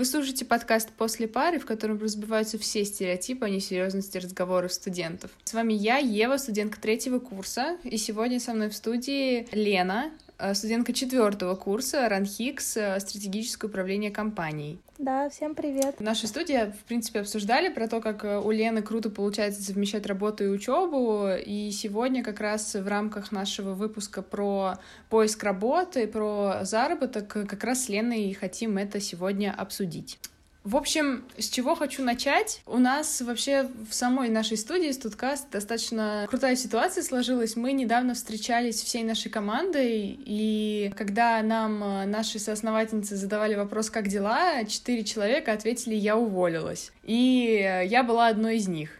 Вы слушаете подкаст «После пары», в котором разбиваются все стереотипы о несерьезности разговоров студентов. С вами я, Ева, студентка третьего курса, и сегодня со мной в студии Лена, студентка четвертого курса РАНХИКС э, «Стратегическое управление компанией». Да, всем привет. В нашей студии, в принципе, обсуждали про то, как э, у Лены круто получается совмещать работу и учебу. И сегодня как раз в рамках нашего выпуска про поиск работы, про заработок, как раз с Леной и хотим это сегодня обсудить. В общем, с чего хочу начать? У нас вообще в самой нашей студии Студкаст достаточно крутая ситуация сложилась. Мы недавно встречались всей нашей командой, и когда нам э, наши соосновательницы задавали вопрос «Как дела?», четыре человека ответили «Я уволилась». И э, я была одной из них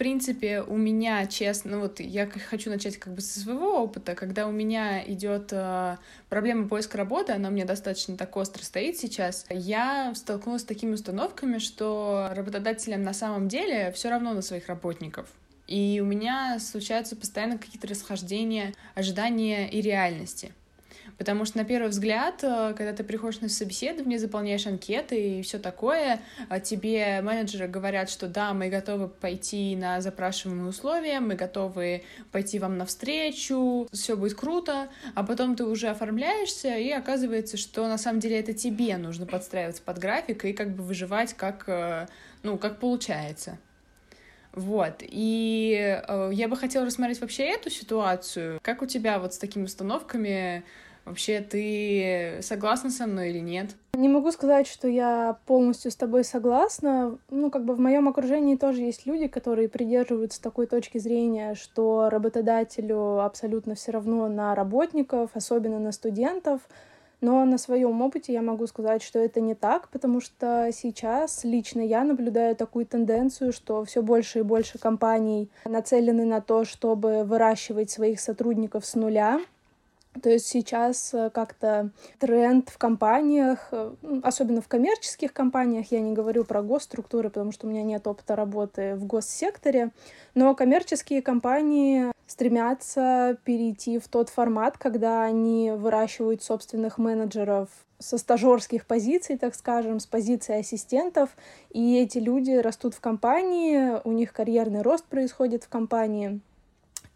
принципе, у меня, честно, ну вот я хочу начать как бы со своего опыта, когда у меня идет э, проблема поиска работы, она меня достаточно так остро стоит сейчас, я столкнулась с такими установками, что работодателям на самом деле все равно на своих работников. И у меня случаются постоянно какие-то расхождения ожидания и реальности. Потому что на первый взгляд, э, когда ты приходишь на собеседование, заполняешь анкеты и все такое, а тебе менеджеры говорят, что да, мы готовы пойти на запрашиваемые условия, мы готовы пойти вам навстречу, все будет круто, а потом ты уже оформляешься, и оказывается, что на самом деле это тебе нужно подстраиваться под график и как бы выживать как, э, ну, как получается. Вот, и э, я бы хотела рассмотреть вообще эту ситуацию. Как у тебя вот с такими установками Вообще, ты согласна со мной или нет? Не могу сказать, что я полностью с тобой согласна. Ну, как бы в моем окружении тоже есть люди, которые придерживаются такой точки зрения, что работодателю абсолютно все равно на работников, особенно на студентов. Но на своем опыте я могу сказать, что это не так, потому что сейчас лично я наблюдаю такую тенденцию, что все больше и больше компаний нацелены на то, чтобы выращивать своих сотрудников с нуля, то есть сейчас э, как-то тренд в компаниях, э, особенно в коммерческих компаниях, я не говорю про госструктуры, потому что у меня нет опыта работы в госсекторе, но коммерческие компании стремятся перейти в тот формат, когда они выращивают собственных менеджеров со стажерских позиций, так скажем, с позиции ассистентов, и эти люди растут в компании, у них карьерный рост происходит в компании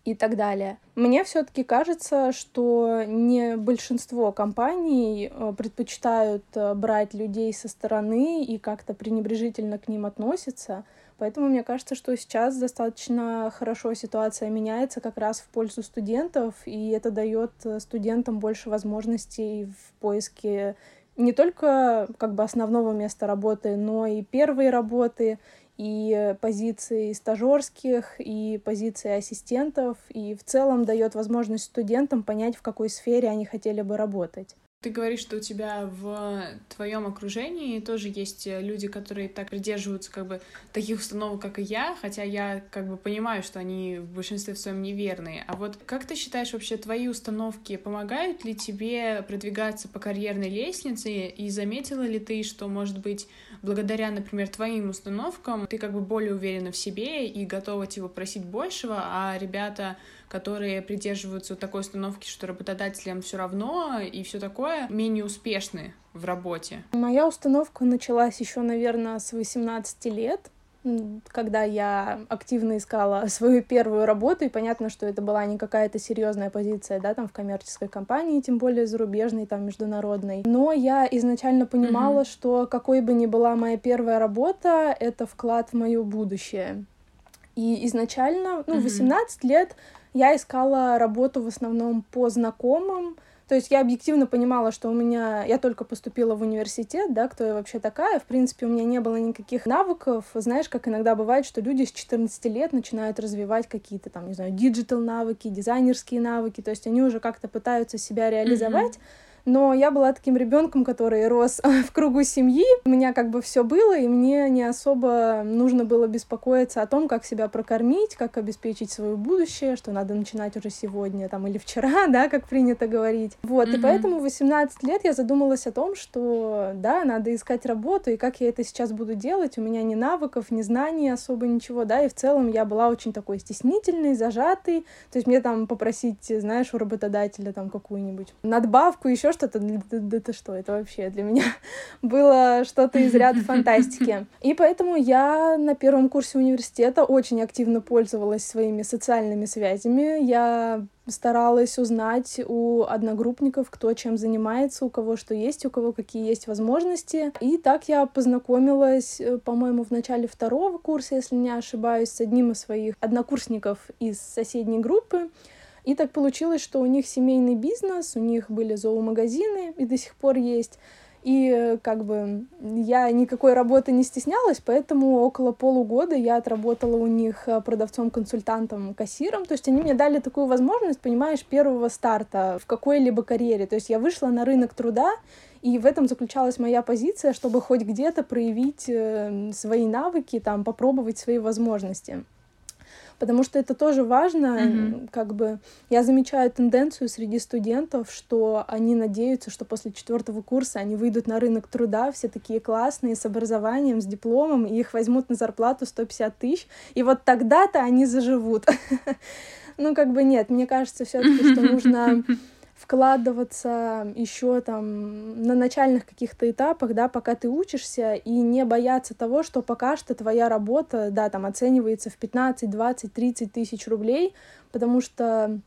и так далее. Мне все-таки кажется, что не большинство компаний э, предпочитают э, брать людей со стороны и как-то пренебрежительно к ним относятся. Поэтому мне кажется, что сейчас достаточно хорошо ситуация меняется как раз в пользу студентов, и это дает э, студентам больше возможностей в поиске не только как бы основного места работы, но и первой работы, и позиции стажерских, и позиции ассистентов, и в целом дает возможность студентам понять, в какой сфере они хотели бы работать. Ты говоришь, что у тебя в твоем окружении тоже есть люди, которые так придерживаются как бы таких установок, как и я, хотя я как бы понимаю, что они в большинстве в своем неверные. А вот как ты считаешь вообще твои установки помогают ли тебе продвигаться по карьерной лестнице и заметила ли ты, что может быть благодаря, например, твоим установкам ты как бы более уверена в себе и готова типа просить большего, а ребята которые придерживаются такой установки, что работодателям все равно и все такое, менее успешны в работе? Моя установка началась еще, наверное, с 18 лет когда я активно искала свою первую работу, и понятно, что это была не какая-то серьезная позиция, да, там в коммерческой компании, тем более зарубежной, там международной. Но я изначально понимала, mm-hmm. что какой бы ни была моя первая работа, это вклад в мое будущее. И изначально, ну, mm-hmm. 18 лет я искала работу в основном по знакомым, то есть я объективно понимала, что у меня... Я только поступила в университет, да, кто я вообще такая. В принципе, у меня не было никаких навыков. Знаешь, как иногда бывает, что люди с 14 лет начинают развивать какие-то там, не знаю, digital навыки, дизайнерские навыки. То есть они уже как-то пытаются себя реализовать. Mm-hmm но я была таким ребенком, который рос в кругу семьи. У меня как бы все было, и мне не особо нужно было беспокоиться о том, как себя прокормить, как обеспечить свое будущее, что надо начинать уже сегодня там или вчера, да, как принято говорить. Вот, mm-hmm. и поэтому в 18 лет я задумалась о том, что да, надо искать работу, и как я это сейчас буду делать. У меня ни навыков, ни знаний особо ничего, да, и в целом я была очень такой стеснительной, зажатой. То есть мне там попросить, знаешь, у работодателя там какую-нибудь надбавку, еще что-то, да, да ты что, это вообще для меня было что-то из ряда фантастики. И поэтому я на первом курсе университета очень активно пользовалась своими социальными связями. Я старалась узнать у одногруппников, кто чем занимается, у кого что есть, у кого какие есть возможности. И так я познакомилась, э, по-моему, в начале второго курса, если не ошибаюсь, с одним из своих однокурсников из соседней группы. И так получилось, что у них семейный бизнес, у них были зоомагазины и до сих пор есть. И э, как бы я никакой работы не стеснялась, поэтому около полугода я отработала у них э, продавцом-консультантом, кассиром. То есть они мне дали такую возможность, понимаешь, первого старта в какой-либо карьере. То есть я вышла на рынок труда, и в этом заключалась моя позиция, чтобы хоть где-то проявить э, свои навыки, там, попробовать свои возможности потому что это тоже важно, mm-hmm. как бы я замечаю тенденцию среди студентов, что они надеются, что после четвертого курса они выйдут на рынок труда, все такие классные, с образованием, с дипломом, и их возьмут на зарплату 150 тысяч, и вот тогда-то они заживут. Ну, как бы нет, мне кажется все-таки, что нужно вкладываться еще там на начальных каких-то этапах, да, пока ты учишься, и не бояться того, что пока что твоя работа, да, там оценивается в 15, 20, 30 тысяч рублей, потому что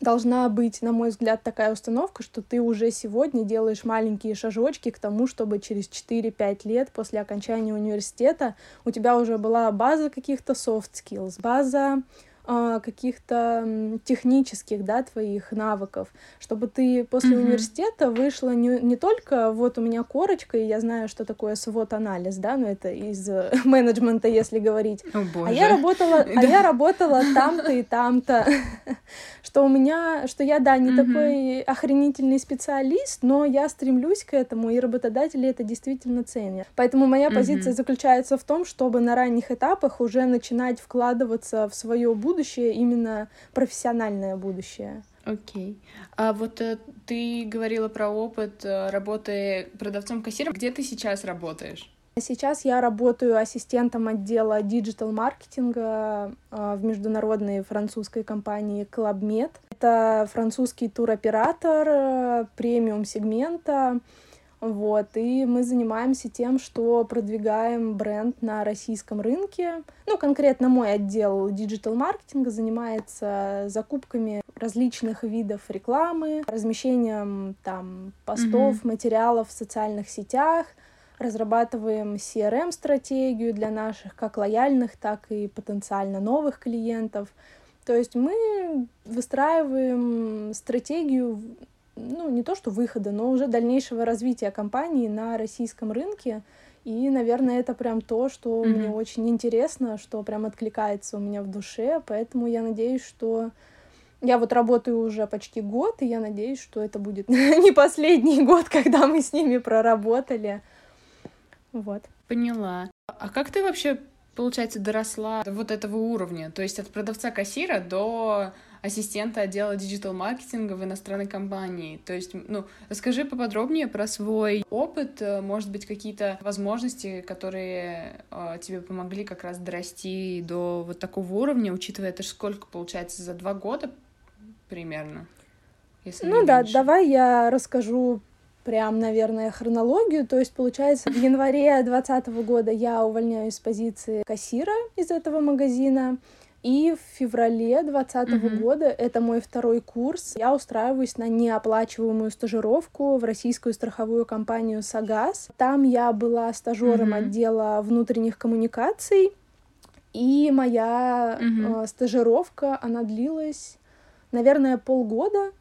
должна быть, на мой взгляд, такая установка, что ты уже сегодня делаешь маленькие шажочки к тому, чтобы через 4-5 лет после окончания университета у тебя уже была база каких-то soft skills, база каких-то технических, да, твоих навыков, чтобы ты после mm-hmm. университета вышла не, не только вот у меня корочка, и я знаю, что такое свод-анализ, да, но это из менеджмента, если говорить. О, боже. А я работала, а я работала там-то и там-то, что у меня, что я, да, не mm-hmm. такой охренительный специалист, но я стремлюсь к этому, и работодатели это действительно ценят. Поэтому моя mm-hmm. позиция заключается в том, чтобы на ранних этапах уже начинать вкладываться в свое будущее, будущее, именно профессиональное будущее. Окей. Okay. А вот э, ты говорила про опыт э, работы продавцом-кассиром. Где ты сейчас работаешь? Сейчас я работаю ассистентом отдела диджитал-маркетинга э, в международной французской компании ClubMed. Это французский туроператор премиум-сегмента. Вот, и мы занимаемся тем, что продвигаем бренд на российском рынке. Ну, конкретно мой отдел диджитал-маркетинга занимается закупками различных видов рекламы, размещением там постов, mm-hmm. материалов в социальных сетях, разрабатываем CRM-стратегию для наших как лояльных, так и потенциально новых клиентов. То есть мы выстраиваем стратегию ну, не то что выхода, но уже дальнейшего развития компании на российском рынке. И, наверное, это прям то, что mm-hmm. мне очень интересно, что прям откликается у меня в душе. Поэтому я надеюсь, что я вот работаю уже почти год, и я надеюсь, что это будет не последний год, когда мы с ними проработали. Вот. Поняла. А как ты вообще, получается, доросла до вот этого уровня? То есть от продавца-кассира до ассистента отдела диджитал-маркетинга в иностранной компании. То есть, ну, расскажи поподробнее про свой опыт, э, может быть, какие-то возможности, которые э, тебе помогли как раз дорасти до вот такого уровня, учитывая это сколько получается за два года примерно? Если ну да, меньше. давай я расскажу прям, наверное, хронологию. То есть, получается, в январе 2020 года я увольняюсь с позиции кассира из этого магазина. И в феврале 2020 mm-hmm. года, это мой второй курс, я устраиваюсь на неоплачиваемую стажировку в российскую страховую компанию «Сагаз». Там я была стажером mm-hmm. отдела внутренних коммуникаций, и моя mm-hmm. э, стажировка, она длилась, наверное, полгода,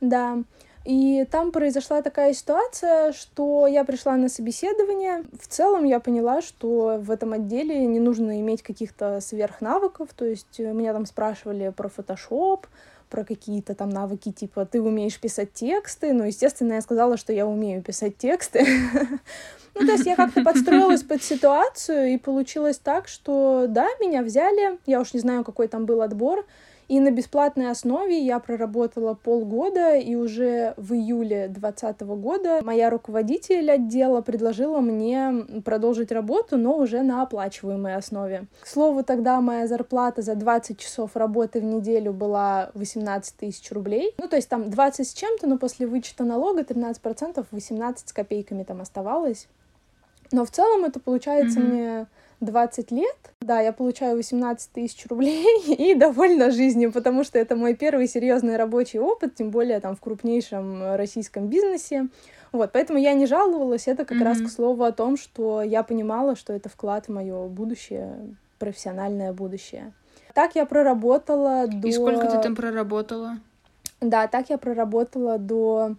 да. И там произошла такая ситуация, что я пришла на собеседование. В целом я поняла, что в этом отделе не нужно иметь каких-то сверхнавыков. То есть меня там спрашивали про Photoshop, про какие-то там навыки, типа, ты умеешь писать тексты. Ну, естественно, я сказала, что я умею писать тексты. Ну, то есть я как-то подстроилась под ситуацию, и получилось так, что да, меня взяли. Я уж не знаю, какой там был отбор. И на бесплатной основе я проработала полгода, и уже в июле 2020 года моя руководитель отдела предложила мне продолжить работу, но уже на оплачиваемой основе. К слову, тогда моя зарплата за 20 часов работы в неделю была 18 18 тысяч рублей. Ну, то есть там 20 с чем-то, но после вычета налога 13%, 18 с копейками там оставалось. Но в целом это получается mm-hmm. мне 20 лет. Да, я получаю 18 тысяч рублей и довольна жизнью, потому что это мой первый серьезный рабочий опыт, тем более там в крупнейшем российском бизнесе. Вот, поэтому я не жаловалась. Это как mm-hmm. раз к слову о том, что я понимала, что это вклад в мое будущее, профессиональное будущее. Так я проработала до... И сколько ты там проработала? Да, так я проработала до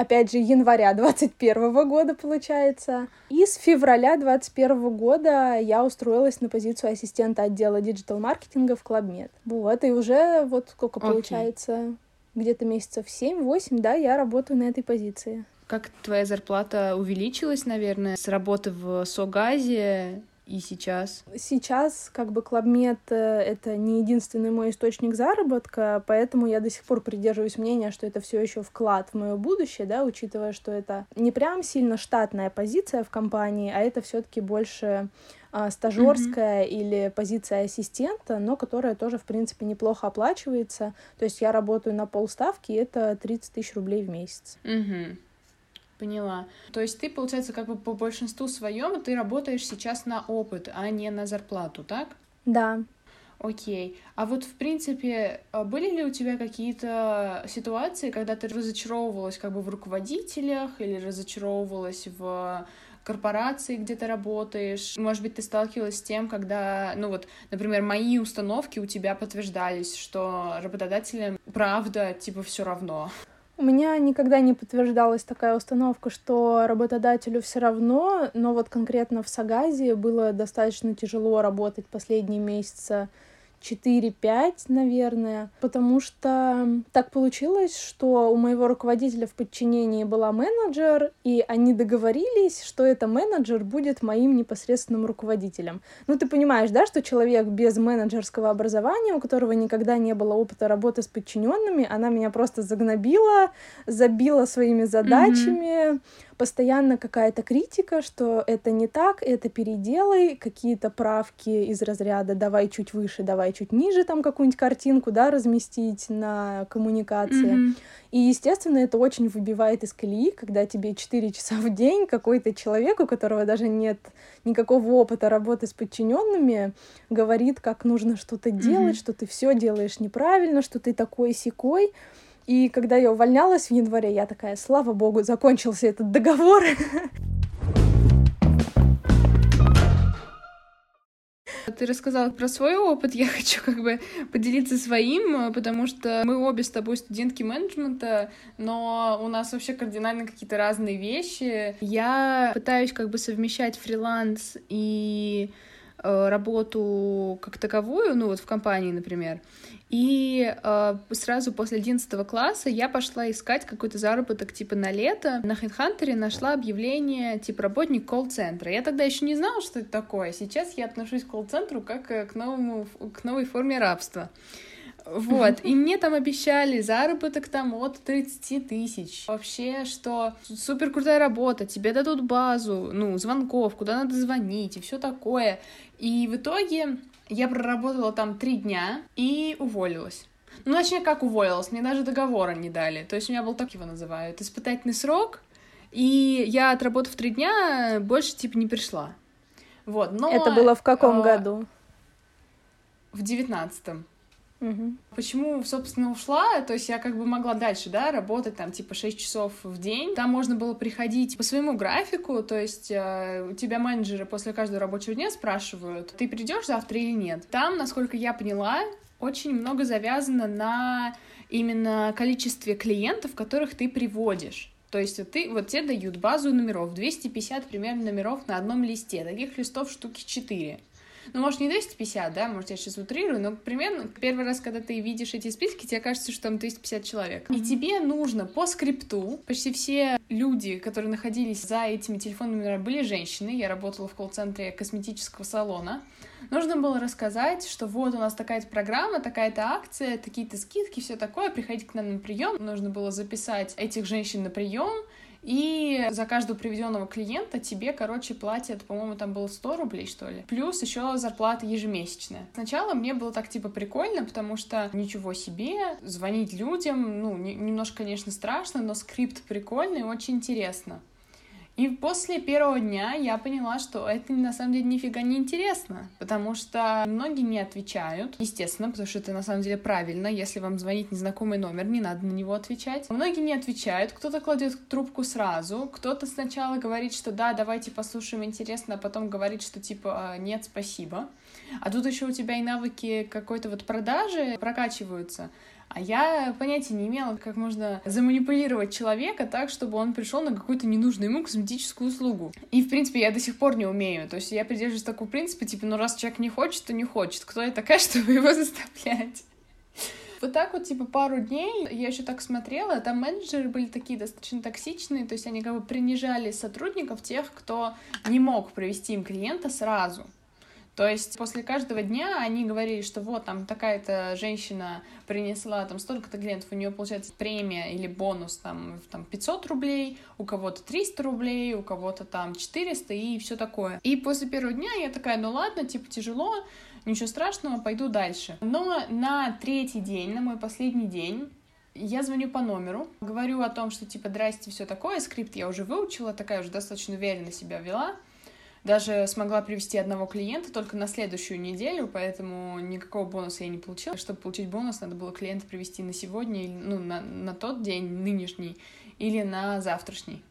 опять же, января 21 года, получается. И с февраля 21 года я устроилась на позицию ассистента отдела digital-маркетинга в Club Med. Вот, и уже вот сколько okay. получается, где-то месяцев 7-8, да, я работаю на этой позиции. Как твоя зарплата увеличилась, наверное, с работы в Согазе и сейчас? Сейчас как бы Club Med — это не единственный мой источник заработка, поэтому я до сих пор придерживаюсь мнения, что это все еще вклад в мое будущее, да, учитывая, что это не прям сильно штатная позиция в компании, а это все-таки больше а, стажерская mm-hmm. или позиция ассистента, но которая тоже, в принципе, неплохо оплачивается. То есть я работаю на полставки, и это 30 тысяч рублей в месяц. Mm-hmm. Поняла. То есть ты, получается, как бы по большинству своем ты работаешь сейчас на опыт, а не на зарплату, так? Да. Окей. А вот, в принципе, а были ли у тебя какие-то ситуации, когда ты разочаровывалась как бы в руководителях или разочаровывалась в корпорации, где ты работаешь. Может быть, ты сталкивалась с тем, когда, ну вот, например, мои установки у тебя подтверждались, что работодателям правда, типа, все равно. У меня никогда не подтверждалась такая установка, что работодателю все равно, но вот конкретно в Сагазе было достаточно тяжело работать последние месяцы 4-5, наверное, потому что так получилось, что у моего руководителя в подчинении была менеджер, и они договорились, что это менеджер будет моим непосредственным руководителем. Ну, ты понимаешь, да, что человек без менеджерского образования, у которого никогда не было опыта работы с подчиненными, она меня просто загнобила, забила своими задачами, mm-hmm постоянно какая-то критика, что это не так, это переделай, какие-то правки из разряда давай чуть выше, давай чуть ниже, там какую-нибудь картинку, да, разместить на коммуникации. Mm-hmm. И, естественно, это очень выбивает из колеи, когда тебе 4 часа в день какой-то человек, у которого даже нет никакого опыта работы с подчиненными, говорит, как нужно что-то делать, mm-hmm. что ты все делаешь неправильно, что ты такой секой. И когда я увольнялась в январе, я такая, слава богу, закончился этот договор. Ты рассказала про свой опыт, я хочу как бы поделиться своим, потому что мы обе с тобой студентки менеджмента, но у нас вообще кардинально какие-то разные вещи. Я пытаюсь как бы совмещать фриланс и работу как таковую, ну вот в компании, например. И э, сразу после 11 класса я пошла искать какой-то заработок типа на лето. На HeadHunter нашла объявление типа работник колл-центра. Я тогда еще не знала, что это такое. Сейчас я отношусь к колл-центру как э, к, новому, к новой форме рабства. Вот, и мне там обещали заработок там от 30 тысяч. Вообще, что супер крутая работа, тебе дадут базу, ну, звонков, куда надо звонить и все такое. И в итоге я проработала там три дня и уволилась. Ну, точнее, как уволилась, мне даже договора не дали. То есть у меня был так его называют, испытательный срок, и я, отработав три дня, больше, типа, не пришла. Вот, но... Это было в каком а, году? В девятнадцатом. Угу. Почему, собственно, ушла? То есть я как бы могла дальше, да, работать там типа 6 часов в день. Там можно было приходить по своему графику, то есть э, у тебя менеджеры после каждого рабочего дня спрашивают, ты придешь завтра или нет. Там, насколько я поняла, очень много завязано на именно количестве клиентов, которых ты приводишь. То есть ты, вот тебе дают базу номеров, 250 примерно номеров на одном листе, таких листов штуки 4. Ну, может, не 250, да, может, я сейчас утрирую, но примерно первый раз, когда ты видишь эти списки, тебе кажется, что там 250 человек. И тебе нужно по скрипту, почти все люди, которые находились за этими телефонными номерами, были женщины, я работала в колл-центре косметического салона, нужно было рассказать, что вот у нас такая-то программа, такая-то акция, такие-то скидки, все такое, приходите к нам на прием. Нужно было записать этих женщин на прием, И за каждого приведенного клиента тебе, короче, платят, по-моему, там было 100 рублей, что ли. Плюс еще зарплата ежемесячная. Сначала мне было так, типа, прикольно, потому что ничего себе, звонить людям, ну, немножко, конечно, страшно, но скрипт прикольный, очень интересно. И после первого дня я поняла, что это на самом деле нифига не интересно, потому что многие не отвечают, естественно, потому что это на самом деле правильно, если вам звонит незнакомый номер, не надо на него отвечать. Многие не отвечают, кто-то кладет трубку сразу, кто-то сначала говорит, что да, давайте послушаем, интересно, а потом говорит, что типа «А, нет, спасибо. А тут еще у тебя и навыки какой-то вот продажи прокачиваются. А я понятия не имела, как можно заманипулировать человека так, чтобы он пришел на какую-то ненужную ему косметическую услугу. И, в принципе, я до сих пор не умею. То есть я придерживаюсь такого принципа, типа, ну раз человек не хочет, то не хочет. Кто я такая, чтобы его заставлять? Вот так вот, типа, пару дней я еще так смотрела, там менеджеры были такие достаточно токсичные, то есть они как бы принижали сотрудников, тех, кто не мог привести им клиента сразу. То есть после каждого дня они говорили, что вот там такая-то женщина принесла там столько-то клиентов, у нее получается премия или бонус там, там 500 рублей, у кого-то 300 рублей, у кого-то там 400 и все такое. И после первого дня я такая, ну ладно, типа тяжело, ничего страшного, пойду дальше. Но на третий день, на мой последний день, я звоню по номеру, говорю о том, что типа здрасте, все такое, скрипт я уже выучила, такая уже достаточно уверенно себя вела. Даже смогла привести одного клиента только на следующую неделю, поэтому никакого бонуса я не получила. Чтобы получить бонус, надо было клиента привести на сегодня, ну, на, на тот день нынешний или на завтрашний.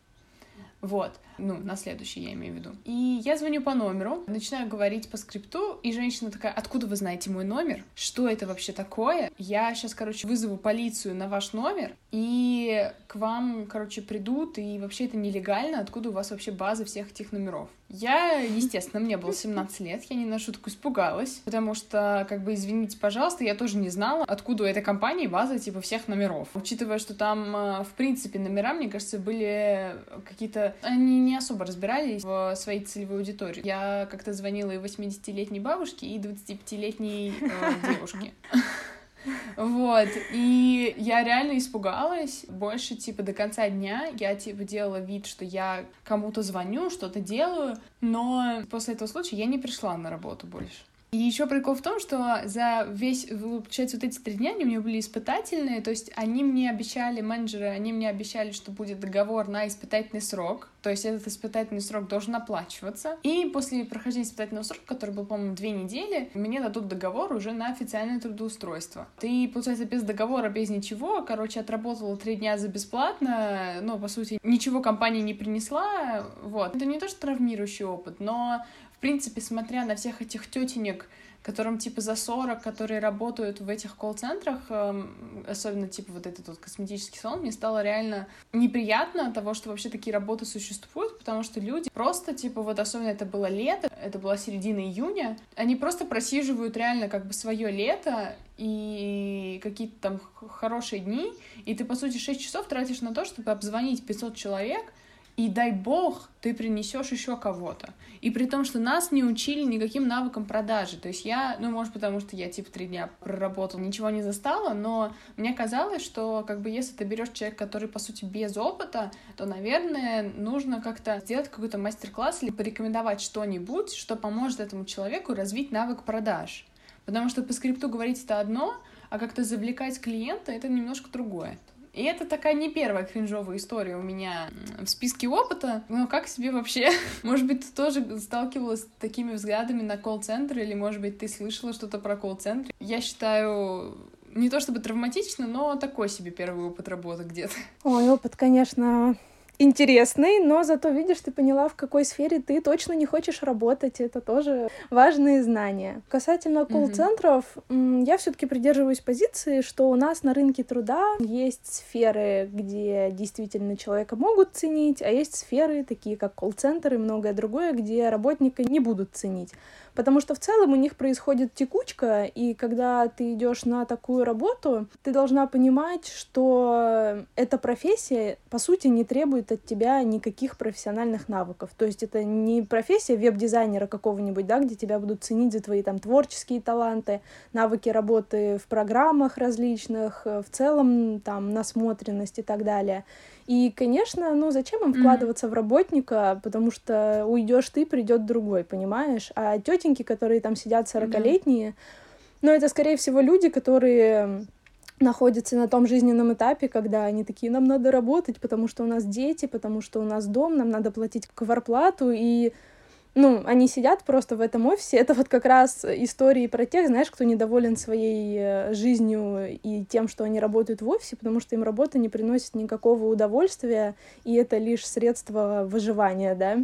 Вот. Ну, на следующий я имею в виду. И я звоню по номеру, начинаю говорить по скрипту, и женщина такая, откуда вы знаете мой номер? Что это вообще такое? Я сейчас, короче, вызову полицию на ваш номер, и к вам, короче, придут, и вообще это нелегально, откуда у вас вообще база всех этих номеров? Я, естественно, мне было 17 лет, я не на шутку испугалась, потому что, как бы, извините, пожалуйста, я тоже не знала, откуда у этой компании база, типа, всех номеров. Учитывая, что там, э, в принципе, номера, мне кажется, были какие-то... Они не особо разбирались в своей целевой аудитории. Я как-то звонила и 80-летней бабушке, и 25-летней э, девушке. Вот, и я реально испугалась. Больше, типа, до конца дня я, типа, делала вид, что я кому-то звоню, что-то делаю, но после этого случая я не пришла на работу больше. И еще прикол в том, что за весь, получается, вот эти три дня они у меня были испытательные, то есть они мне обещали, менеджеры, они мне обещали, что будет договор на испытательный срок, то есть этот испытательный срок должен оплачиваться. И после прохождения испытательного срока, который был, по-моему, две недели, мне дадут договор уже на официальное трудоустройство. Ты, получается, без договора, без ничего, короче, отработала три дня за бесплатно, но, по сути, ничего компания не принесла, вот. Это не то, что травмирующий опыт, но в принципе, смотря на всех этих тетенек, которым типа за 40, которые работают в этих колл-центрах, эм, особенно типа вот этот вот косметический салон, мне стало реально неприятно от того, что вообще такие работы существуют, потому что люди просто типа вот особенно это было лето, это была середина июня, они просто просиживают реально как бы свое лето и какие-то там хорошие дни, и ты, по сути, 6 часов тратишь на то, чтобы обзвонить 500 человек, и дай бог, ты принесешь еще кого-то. И при том, что нас не учили никаким навыкам продажи. То есть я, ну, может, потому что я, типа, три дня проработала, ничего не застала, но мне казалось, что, как бы, если ты берешь человека, который, по сути, без опыта, то, наверное, нужно как-то сделать какой-то мастер-класс или порекомендовать что-нибудь, что поможет этому человеку развить навык продаж. Потому что по скрипту говорить это одно, а как-то завлекать клиента — это немножко другое. И это такая не первая кринжовая история у меня в списке опыта. Но как себе вообще? Может быть, ты тоже сталкивалась с такими взглядами на колл-центр, или, может быть, ты слышала что-то про колл-центр? Я считаю, не то чтобы травматично, но такой себе первый опыт работы где-то. Ой, опыт, конечно, интересный, но зато, видишь, ты поняла, в какой сфере ты точно не хочешь работать. Это тоже важные знания. Касательно колл-центров, mm-hmm. я все таки придерживаюсь позиции, что у нас на рынке труда есть сферы, где действительно человека могут ценить, а есть сферы, такие как колл-центр и многое другое, где работника не будут ценить. Потому что в целом у них происходит текучка, и когда ты идешь на такую работу, ты должна понимать, что эта профессия, по сути, не требует требует от тебя никаких профессиональных навыков. То есть это не профессия веб-дизайнера какого-нибудь, да, где тебя будут ценить за твои там творческие таланты, навыки работы в программах различных, э, в целом там насмотренность и так далее. И, конечно, ну зачем им вкладываться mm-hmm. в работника, потому что уйдешь ты, придет другой, понимаешь? А тетеньки, которые там сидят 40-летние, mm-hmm. ну это, скорее всего, люди, которые находятся на том жизненном этапе, когда они такие, нам надо работать, потому что у нас дети, потому что у нас дом, нам надо платить кварплату, и ну, они сидят просто в этом офисе. Это вот как раз истории про тех, знаешь, кто недоволен своей э, жизнью и тем, что они работают в офисе, потому что им работа не приносит никакого удовольствия, и это лишь средство выживания, да.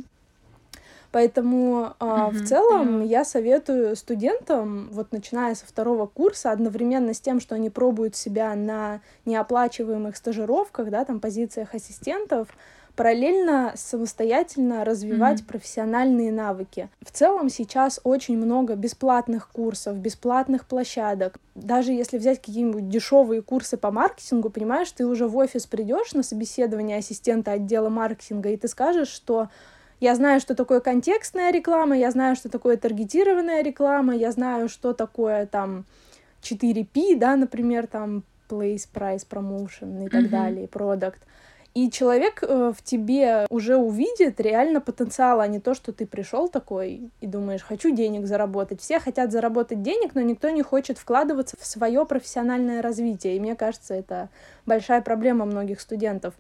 Поэтому э, mm-hmm. в целом я советую студентам, вот начиная со второго курса, одновременно с тем, что они пробуют себя на неоплачиваемых стажировках, да, там позициях ассистентов, параллельно самостоятельно развивать mm-hmm. профессиональные навыки. В целом сейчас очень много бесплатных курсов, бесплатных площадок. Даже если взять какие-нибудь дешевые курсы по маркетингу, понимаешь, ты уже в офис придешь на собеседование ассистента отдела маркетинга, и ты скажешь, что я знаю, что такое контекстная реклама, я знаю, что такое таргетированная реклама, я знаю, что такое там 4P, да, например, там place, price, promotion и так mm-hmm. далее, product. И человек э, в тебе уже увидит реально потенциал, а не то, что ты пришел такой и думаешь, хочу денег заработать. Все хотят заработать денег, но никто не хочет вкладываться в свое профессиональное развитие. И мне кажется, это большая проблема многих студентов.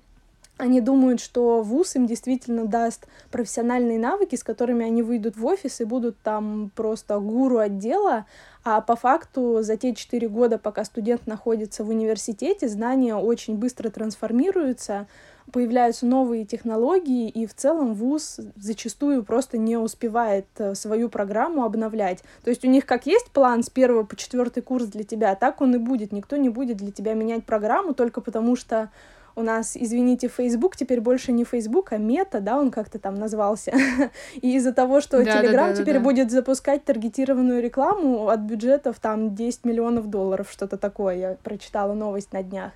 Они думают, что вуз им действительно даст профессиональные навыки, с которыми они выйдут в офис и будут там просто гуру отдела, а по факту за те четыре года, пока студент находится в университете, знания очень быстро трансформируются, появляются новые технологии, и в целом вуз зачастую просто не успевает э, свою программу обновлять. То есть у них как есть план с первого по четвертый курс для тебя, так он и будет. Никто не будет для тебя менять программу только потому, что у нас, извините, Facebook теперь больше не Facebook, а мета, да, он как-то там назвался. И из-за того, что да, Telegram да, да, теперь да, будет запускать таргетированную рекламу от бюджетов там 10 миллионов долларов, что-то такое, я прочитала новость на днях.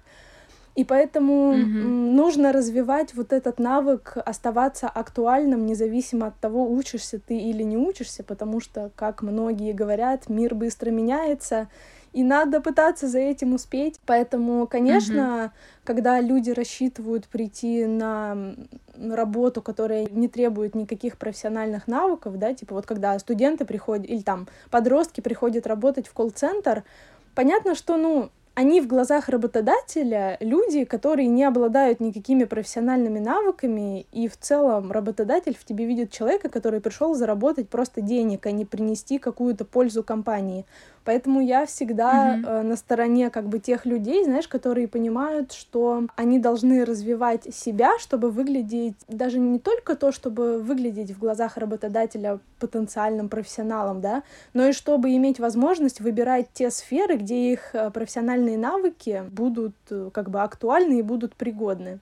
И поэтому mm-hmm. нужно развивать вот этот навык, оставаться актуальным, независимо от того, учишься ты или не учишься, потому что, как многие говорят, мир быстро меняется, и надо пытаться за этим успеть. Поэтому, конечно, mm-hmm. когда люди рассчитывают прийти на работу, которая не требует никаких профессиональных навыков, да, типа вот когда студенты приходят, или там подростки приходят работать в колл-центр, понятно, что, ну, они в глазах работодателя люди, которые не обладают никакими профессиональными навыками, и в целом работодатель в тебе видит человека, который пришел заработать просто денег, а не принести какую-то пользу компании. Поэтому я всегда mm-hmm. э, на стороне как бы тех людей, знаешь, которые понимают, что они должны развивать себя, чтобы выглядеть даже не только то, чтобы выглядеть в глазах работодателя потенциальным профессионалом, да, но и чтобы иметь возможность выбирать те сферы, где их э, профессиональные навыки будут э, как бы актуальны и будут пригодны.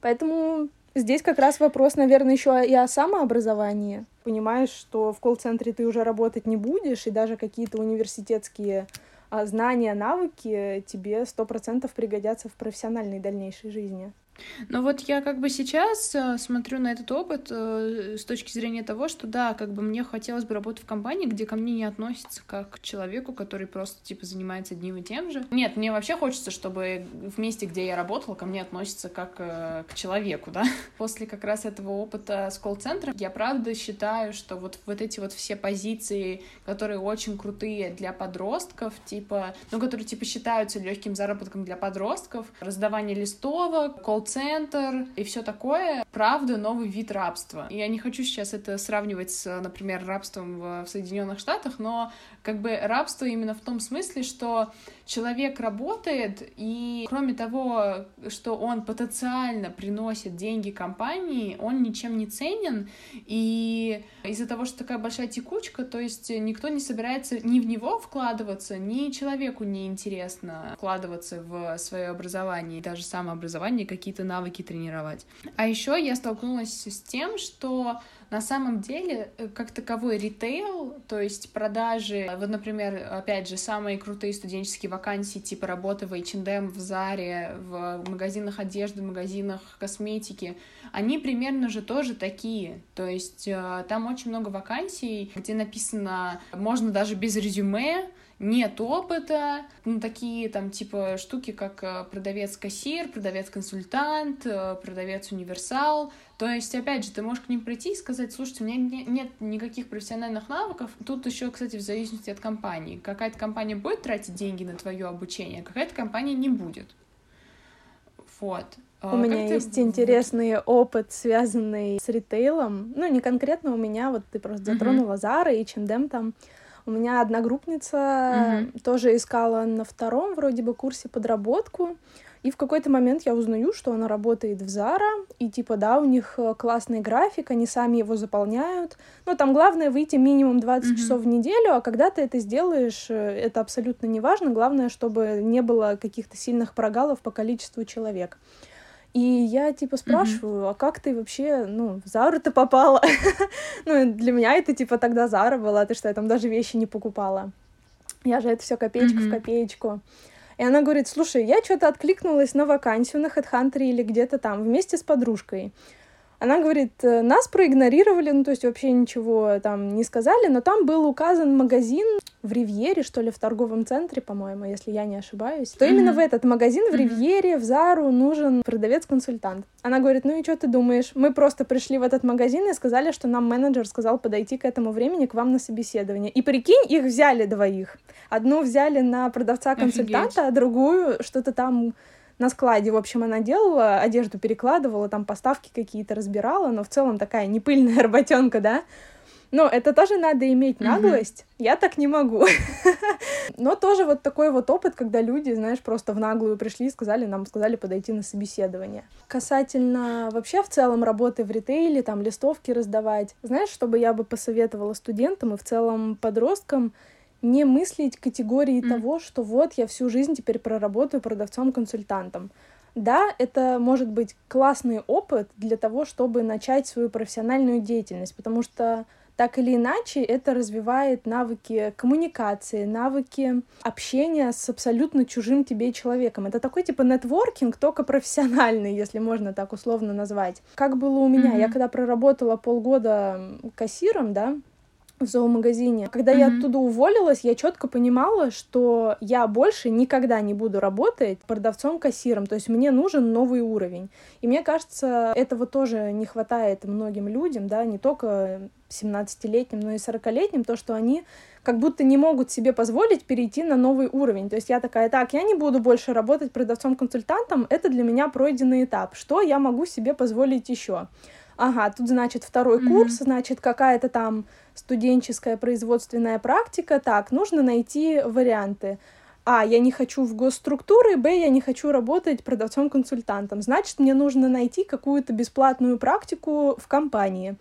Поэтому Здесь как раз вопрос, наверное, еще и о самообразовании. Понимаешь, что в колл-центре ты уже работать не будешь, и даже какие-то университетские а, знания, навыки тебе сто процентов пригодятся в профессиональной дальнейшей жизни. Ну вот я как бы сейчас э, смотрю на этот опыт э, с точки зрения того, что да, как бы мне хотелось бы работать в компании, где ко мне не относятся как к человеку, который просто типа занимается одним и тем же. Нет, мне вообще хочется, чтобы в месте, где я работала, ко мне относятся как э, к человеку, да. После как раз этого опыта с колл-центром я правда считаю, что вот, вот эти вот все позиции, которые очень крутые для подростков, типа, ну, которые типа считаются легким заработком для подростков, раздавание листовок, колл колл-центр и все такое, правда, новый вид рабства. Я не хочу сейчас это сравнивать с, например, рабством в Соединенных Штатах, но как бы рабство именно в том смысле, что человек работает, и кроме того, что он потенциально приносит деньги компании, он ничем не ценен, и из-за того, что такая большая текучка, то есть никто не собирается ни в него вкладываться, ни человеку не интересно вкладываться в свое образование, даже самообразование, какие-то навыки тренировать. А еще я столкнулась с тем, что На самом деле, э, как таковой ритейл, то есть продажи, вот, например, опять же, самые крутые студенческие вакансии, типа работы в H&M, в Заре, в магазинах одежды, в магазинах косметики, они примерно же тоже такие. То есть э, там очень много вакансий, где написано, можно даже без резюме, нет опыта, ну, такие там типа штуки, как э, продавец-кассир, продавец-консультант, э, продавец-универсал. То есть, опять же, ты можешь к ним прийти и сказать, слушайте, у меня нет никаких профессиональных навыков. Тут еще, кстати, в зависимости от компании. Какая-то компания будет тратить деньги на твое обучение, а какая-то компания не будет. Вот. А у меня ты... есть интересный опыт, связанный с ритейлом. Ну, не конкретно у меня, вот ты просто затронула Zara и H&M там. У меня одногруппница mm-hmm. тоже искала на втором вроде бы курсе подработку. И в какой-то момент я узнаю, что она работает в Зара, и типа, да, у них э, классный график, они сами его заполняют. Но там главное выйти минимум 20 mm-hmm. часов в неделю, а когда ты это сделаешь, э, это абсолютно не важно. Главное, чтобы не было каких-то сильных прогалов по количеству человек. И я типа спрашиваю, mm-hmm. а как ты вообще, ну, в Зару ты попала? ну, для меня это типа тогда Зара была, ты что, я там даже вещи не покупала. Я же это все копеечка mm-hmm. в копеечку. И она говорит, слушай, я что-то откликнулась на вакансию на HeadHunter или где-то там вместе с подружкой. Она говорит, «Э, нас проигнорировали, ну, то есть вообще ничего там не сказали, но там был указан магазин в Ривьере, что ли, в торговом центре, по-моему, если я не ошибаюсь, то mm-hmm. именно в этот магазин в Ривьере, в Зару нужен продавец-консультант. Она говорит, ну и что ты думаешь? Мы просто пришли в этот магазин и сказали, что нам менеджер сказал подойти к этому времени к вам на собеседование. И прикинь, их взяли двоих. Одну взяли на продавца-консультанта, а другую что-то там на складе, в общем, она делала, одежду перекладывала, там поставки какие-то разбирала, но в целом такая непыльная работенка, да. Но это тоже надо иметь наглость. Mm-hmm. Я так не могу. Но тоже вот такой вот опыт, когда люди, знаешь, просто в наглую пришли и сказали, нам сказали подойти на собеседование. Касательно вообще в целом работы в ритейле, там листовки раздавать. Знаешь, чтобы я бы посоветовала студентам и в целом подросткам, не мыслить категории mm. того, что вот я всю жизнь теперь проработаю продавцом-консультантом. Да, это может быть классный опыт для того, чтобы начать свою профессиональную деятельность, потому что так или иначе это развивает навыки коммуникации, навыки общения с абсолютно чужим тебе человеком. Это такой типа нетворкинг, только профессиональный, если можно так условно назвать. Как было у меня, mm-hmm. я когда проработала полгода кассиром, да, в зоомагазине. Когда mm-hmm. я оттуда уволилась, я четко понимала, что я больше никогда не буду работать продавцом-кассиром. То есть мне нужен новый уровень. И мне кажется, этого тоже не хватает многим людям, да, не только 17-летним, но и 40-летним, то, что они как будто не могут себе позволить перейти на новый уровень. То есть я такая, так, я не буду больше работать продавцом-консультантом, это для меня пройденный этап. Что я могу себе позволить еще? Ага, тут, значит, второй mm-hmm. курс, значит, какая-то там студенческая производственная практика. Так, нужно найти варианты. А, я не хочу в госструктуры, Б, я не хочу работать продавцом-консультантом. Значит, мне нужно найти какую-то бесплатную практику в компании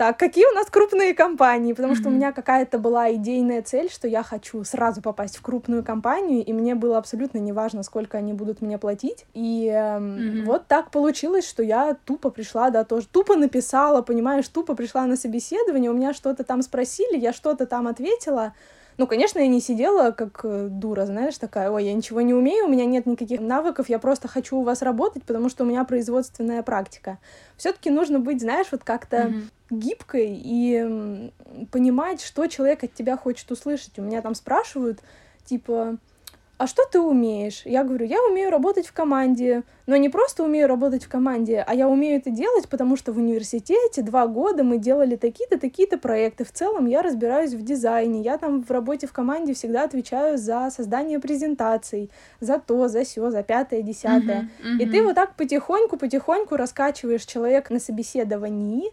так, какие у нас крупные компании? Потому что у меня какая-то была идейная цель, что я хочу сразу попасть в крупную компанию, и мне было абсолютно неважно, сколько они будут мне платить. И э, вот так получилось, что я тупо пришла, да, тоже тупо написала, понимаешь, тупо пришла на собеседование, у меня что-то там спросили, я что-то там ответила, ну, конечно, я не сидела как э, дура, знаешь, такая, ой, я ничего не умею, у меня нет никаких навыков, я просто хочу у вас работать, потому что у меня производственная практика. Все-таки нужно быть, знаешь, вот как-то mm-hmm. гибкой и понимать, что человек от тебя хочет услышать. У меня там спрашивают, типа, а что ты умеешь? Я говорю, я умею работать в команде, но не просто умею работать в команде, а я умею это делать, потому что в университете два года мы делали такие-то, такие-то проекты. В целом я разбираюсь в дизайне, я там в работе в команде всегда отвечаю за создание презентаций, за то, за все, за пятое, десятое. Uh-huh, uh-huh. И ты вот так потихоньку-потихоньку раскачиваешь человека на собеседовании,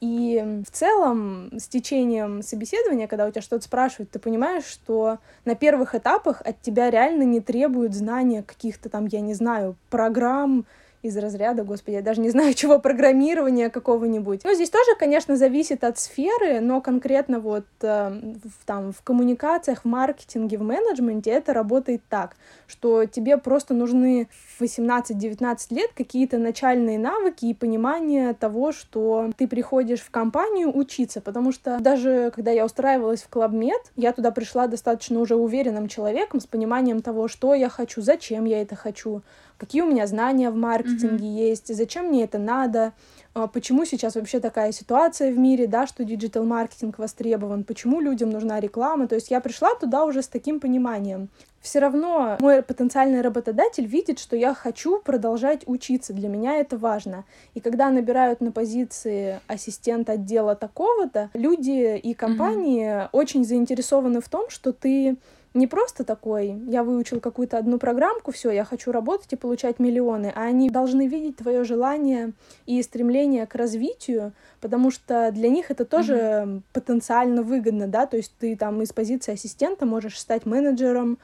и в целом с течением собеседования, когда у тебя что-то спрашивают, ты понимаешь, что на первых этапах от тебя реально не требуют знания каких-то там, я не знаю, программ, из разряда, господи, я даже не знаю чего, программирования какого-нибудь. Ну, здесь тоже, конечно, зависит от сферы, но конкретно вот э, в, там в коммуникациях, в маркетинге, в менеджменте это работает так, что тебе просто нужны в 18-19 лет какие-то начальные навыки и понимание того, что ты приходишь в компанию учиться, потому что даже когда я устраивалась в Club Med, я туда пришла достаточно уже уверенным человеком с пониманием того, что я хочу, зачем я это хочу, какие у меня знания в маркетинге mm-hmm. есть, зачем мне это надо, а, почему сейчас вообще такая ситуация в мире, да, что digital-маркетинг востребован, почему людям нужна реклама. То есть я пришла туда уже с таким пониманием. Все равно мой потенциальный работодатель видит, что я хочу продолжать учиться, для меня это важно. И когда набирают на позиции ассистент отдела такого-то, люди и компании mm-hmm. очень заинтересованы в том, что ты не просто такой, я выучил какую-то одну программку, все, я хочу работать и получать миллионы, а они должны видеть твое желание и стремление к развитию, потому что для них это тоже mm-hmm. потенциально выгодно, да, то есть ты там из позиции ассистента можешь стать менеджером,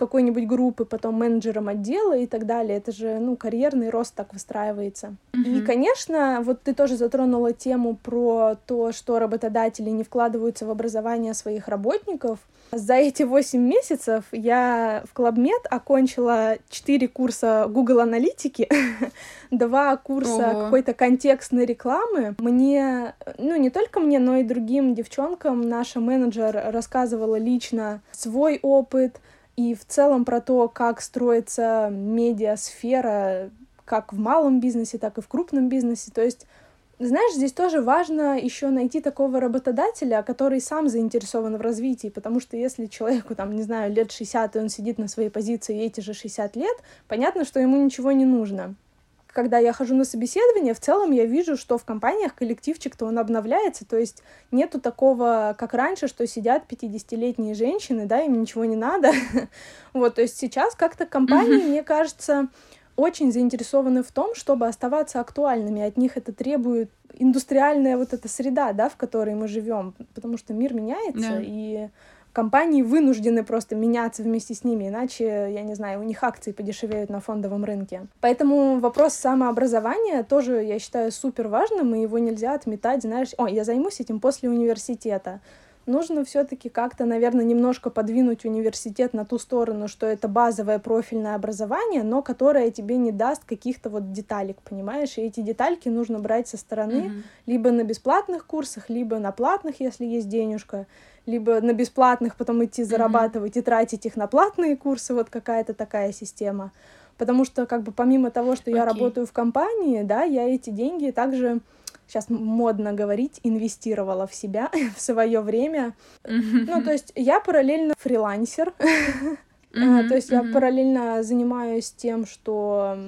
какой-нибудь группы, потом менеджером отдела и так далее. Это же, ну, карьерный рост так выстраивается. Mm-hmm. И, конечно, вот ты тоже затронула тему про то, что работодатели не вкладываются в образование своих работников. За эти 8 месяцев я в Клабмед окончила 4 курса Google аналитики, два курса Ого. какой-то контекстной рекламы. Мне, ну не только мне, но и другим девчонкам наша менеджер рассказывала лично свой опыт, и в целом про то, как строится медиасфера как в малом бизнесе, так и в крупном бизнесе. То есть знаешь, здесь тоже важно еще найти такого работодателя, который сам заинтересован в развитии, потому что если человеку, там, не знаю, лет 60, и он сидит на своей позиции эти же 60 лет, понятно, что ему ничего не нужно когда я хожу на собеседование, в целом я вижу, что в компаниях коллективчик-то он обновляется, то есть нету такого, как раньше, что сидят 50-летние женщины, да, им ничего не надо. вот, то есть сейчас как-то компании, мне кажется, очень заинтересованы в том, чтобы оставаться актуальными. От них это требует индустриальная вот эта среда, да, в которой мы живем, потому что мир меняется, yeah. и компании вынуждены просто меняться вместе с ними, иначе, я не знаю, у них акции подешевеют на фондовом рынке. Поэтому вопрос самообразования тоже, я считаю, супер важным, и его нельзя отметать, знаешь, о, я займусь этим после университета. Нужно все-таки как-то, наверное, немножко подвинуть университет на ту сторону, что это базовое профильное образование, но которое тебе не даст каких-то вот деталек, понимаешь? И эти детальки нужно брать со стороны, mm-hmm. либо на бесплатных курсах, либо на платных, если есть денежка либо на бесплатных потом идти зарабатывать mm-hmm. и тратить их на платные курсы, вот какая-то такая система. Потому что, как бы, помимо того, что okay. я работаю в компании, да, я эти деньги также сейчас модно говорить, инвестировала в себя в свое время. Ну, то есть я параллельно фрилансер. Mm-hmm. то есть я параллельно занимаюсь тем, что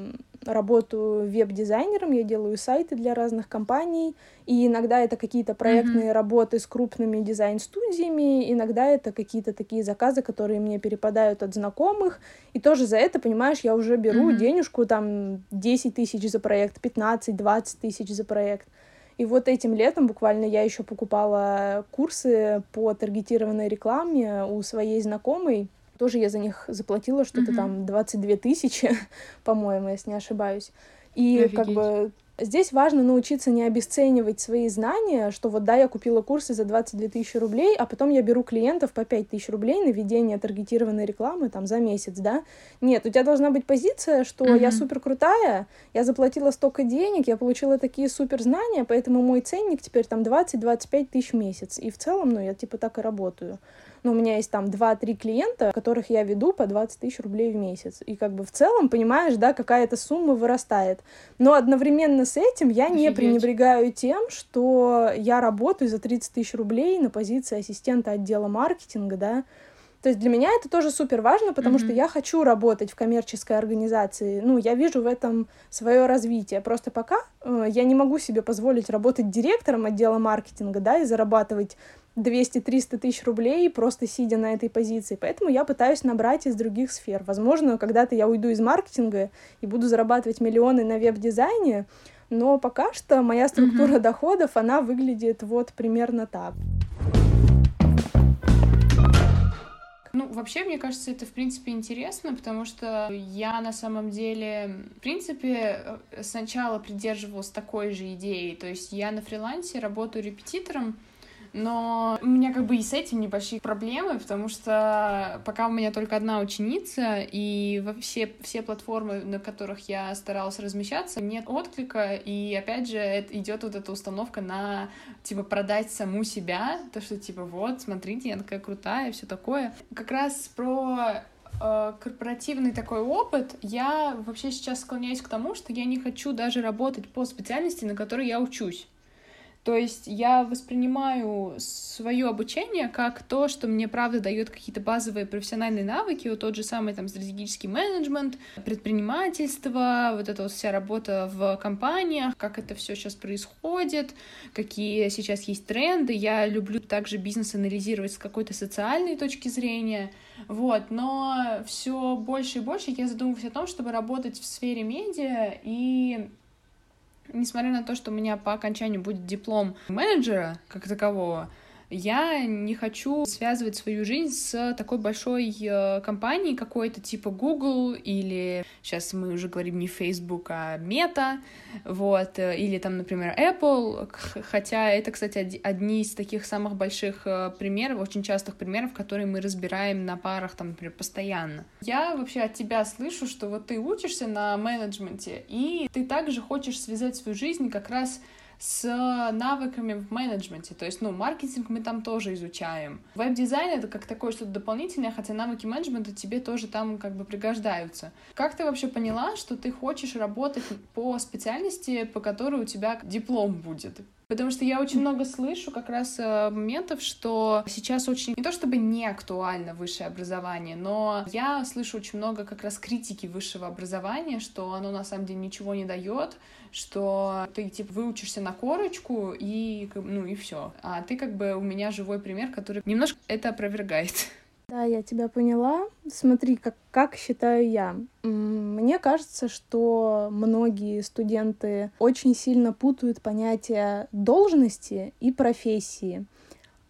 работаю веб-дизайнером, я делаю сайты для разных компаний, и иногда это какие-то проектные mm-hmm. работы с крупными дизайн-студиями, иногда это какие-то такие заказы, которые мне перепадают от знакомых, и тоже за это, понимаешь, я уже беру mm-hmm. денежку, там, 10 тысяч за проект, 15-20 тысяч за проект. И вот этим летом буквально я еще покупала курсы по таргетированной рекламе у своей знакомой, тоже я за них заплатила что-то mm-hmm. там 22 тысячи, по-моему, если не ошибаюсь. И Офигеть. как бы Здесь важно научиться не обесценивать свои знания, что вот да, я купила курсы за 22 тысячи рублей, а потом я беру клиентов по 5 тысяч рублей на ведение таргетированной рекламы там за месяц, да? Нет, у тебя должна быть позиция, что mm-hmm. я супер крутая, я заплатила столько денег, я получила такие супер знания, поэтому мой ценник теперь там 20-25 тысяч в месяц. И в целом, ну, я типа так и работаю. Ну, у меня есть там 2-3 клиента, которых я веду по 20 тысяч рублей в месяц. И как бы в целом, понимаешь, да, какая-то сумма вырастает. Но одновременно с этим я Офигеть. не пренебрегаю тем, что я работаю за 30 тысяч рублей на позиции ассистента отдела маркетинга, да, то есть для меня это тоже супер важно, потому mm-hmm. что я хочу работать в коммерческой организации. Ну, я вижу в этом свое развитие. Просто пока э, я не могу себе позволить работать директором отдела маркетинга, да, и зарабатывать 200-300 тысяч рублей, просто сидя на этой позиции. Поэтому я пытаюсь набрать из других сфер. Возможно, когда-то я уйду из маркетинга и буду зарабатывать миллионы на веб-дизайне, но пока что моя структура mm-hmm. доходов, она выглядит вот примерно так. Ну, вообще, мне кажется, это, в принципе, интересно, потому что я на самом деле, в принципе, э, сначала придерживалась такой же идеи. То есть я на фрилансе работаю репетитором, но у меня как бы и с этим небольшие проблемы, потому что пока у меня только одна ученица, и во все, все платформы, на которых я старалась размещаться, нет отклика, и опять же идет вот эта установка на, типа, продать саму себя, то, что, типа, вот, смотрите, я такая крутая, все такое. Как раз про э, корпоративный такой опыт, я вообще сейчас склоняюсь к тому, что я не хочу даже работать по специальности, на которой я учусь. То есть я воспринимаю свое обучение как то, что мне правда дает какие-то базовые профессиональные навыки, вот тот же самый там стратегический менеджмент, предпринимательство, вот эта вот вся работа в компаниях, как это все сейчас происходит, какие сейчас есть тренды. Я люблю также бизнес анализировать с какой-то социальной точки зрения. Вот, но все больше и больше я задумываюсь о том, чтобы работать в сфере медиа и несмотря на то, что у меня по окончанию будет диплом менеджера как такового, я не хочу связывать свою жизнь с такой большой э, компанией какой-то типа Google или сейчас мы уже говорим не Facebook, а Meta, вот, э, или там, например, Apple, хотя это, кстати, одни из таких самых больших э, примеров, очень частых примеров, которые мы разбираем на парах, там, например, постоянно. Я вообще от тебя слышу, что вот ты учишься на менеджменте, и ты также хочешь связать свою жизнь как раз с навыками в менеджменте. То есть, ну, маркетинг мы там тоже изучаем. Веб-дизайн — это как такое что-то дополнительное, хотя навыки менеджмента тебе тоже там как бы пригождаются. Как ты вообще поняла, что ты хочешь работать по специальности, по которой у тебя диплом будет? Потому что я очень много слышу как раз э, моментов, что сейчас очень не то чтобы не актуально высшее образование, но я слышу очень много как раз критики высшего образования, что оно на самом деле ничего не дает, что ты типа выучишься на корочку и ну и все. А ты как бы у меня живой пример, который немножко это опровергает. Да, я тебя поняла. Смотри, как, как считаю я. Мне кажется, что многие студенты очень сильно путают понятия должности и профессии.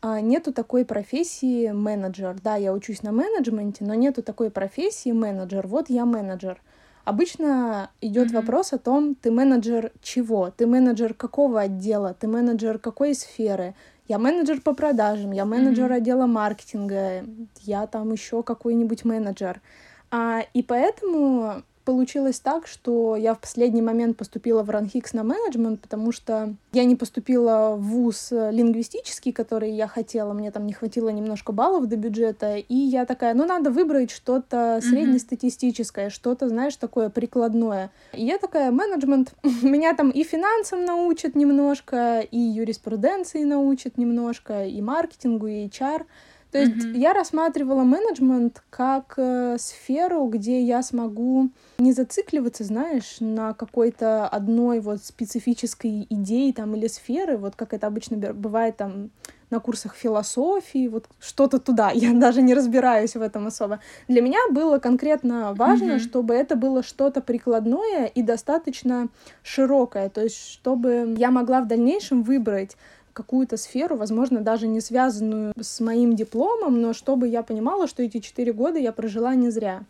А нету такой профессии менеджер. Да, я учусь на менеджменте, но нету такой профессии менеджер. Вот я менеджер. Обычно идет mm-hmm. вопрос о том, ты менеджер чего, ты менеджер какого отдела, ты менеджер какой сферы, я менеджер по продажам, я менеджер mm-hmm. отдела маркетинга, я там еще какой-нибудь менеджер. А, и поэтому получилось так, что я в последний момент поступила в Ранхикс на менеджмент, потому что я не поступила в ВУЗ лингвистический, который я хотела, мне там не хватило немножко баллов до бюджета, и я такая, ну, надо выбрать что-то среднестатистическое, mm-hmm. что-то, знаешь, такое прикладное. И я такая, менеджмент, меня там и финансам научат немножко, и юриспруденции научат немножко, и маркетингу, и HR — то есть mm-hmm. я рассматривала менеджмент как э, сферу, где я смогу не зацикливаться, знаешь, на какой-то одной вот специфической идее там или сферы, вот как это обычно бывает там на курсах философии, вот что-то туда. Я даже не разбираюсь в этом особо. Для меня было конкретно важно, mm-hmm. чтобы это было что-то прикладное и достаточно широкое, то есть чтобы я могла в дальнейшем выбрать какую-то сферу, возможно, даже не связанную с моим дипломом, но чтобы я понимала, что эти четыре года я прожила не зря.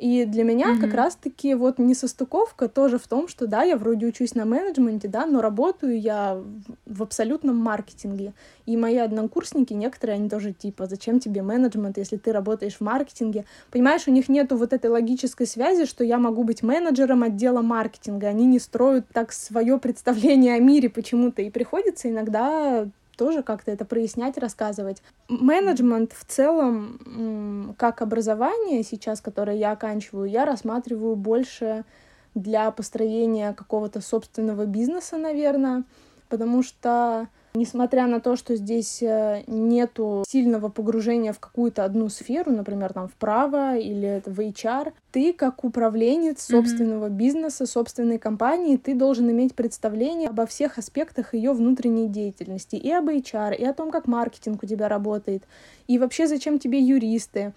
И для меня mm-hmm. как раз-таки вот несостыковка тоже в том, что да, я вроде учусь на менеджменте, да, но работаю я в абсолютном маркетинге. И мои однокурсники, некоторые, они тоже типа, зачем тебе менеджмент, если ты работаешь в маркетинге? Понимаешь, у них нету вот этой логической связи, что я могу быть менеджером отдела маркетинга. Они не строят так свое представление о мире почему-то. И приходится иногда тоже как-то это прояснять, рассказывать. Менеджмент в целом, как образование сейчас, которое я оканчиваю, я рассматриваю больше для построения какого-то собственного бизнеса, наверное, потому что Несмотря на то, что здесь э, нету сильного погружения в какую-то одну сферу, например, там вправо или в HR, ты как управленец собственного mm-hmm. бизнеса, собственной компании, ты должен иметь представление обо всех аспектах ее внутренней деятельности, и об HR, и о том, как маркетинг у тебя работает, и вообще зачем тебе юристы.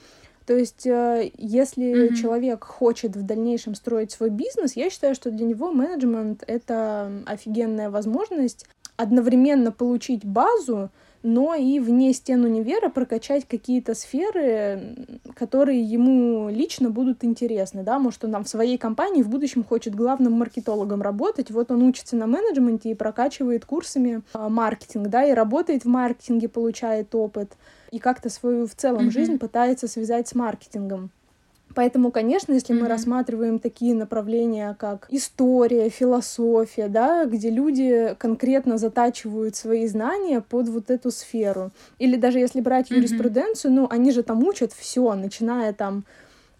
То есть, э, если mm-hmm. человек хочет в дальнейшем строить свой бизнес, я считаю, что для него менеджмент это офигенная возможность одновременно получить базу, но и вне стен универа прокачать какие-то сферы, которые ему лично будут интересны, да, может, он там в своей компании в будущем хочет главным маркетологом работать, вот он учится на менеджменте и прокачивает курсами а, маркетинг, да, и работает в маркетинге, получает опыт, и как-то свою в целом mm-hmm. жизнь пытается связать с маркетингом. Поэтому, конечно, если mm-hmm. мы рассматриваем такие направления, как история, философия, да, где люди конкретно затачивают свои знания под вот эту сферу, или даже если брать mm-hmm. юриспруденцию, ну, они же там учат все, начиная там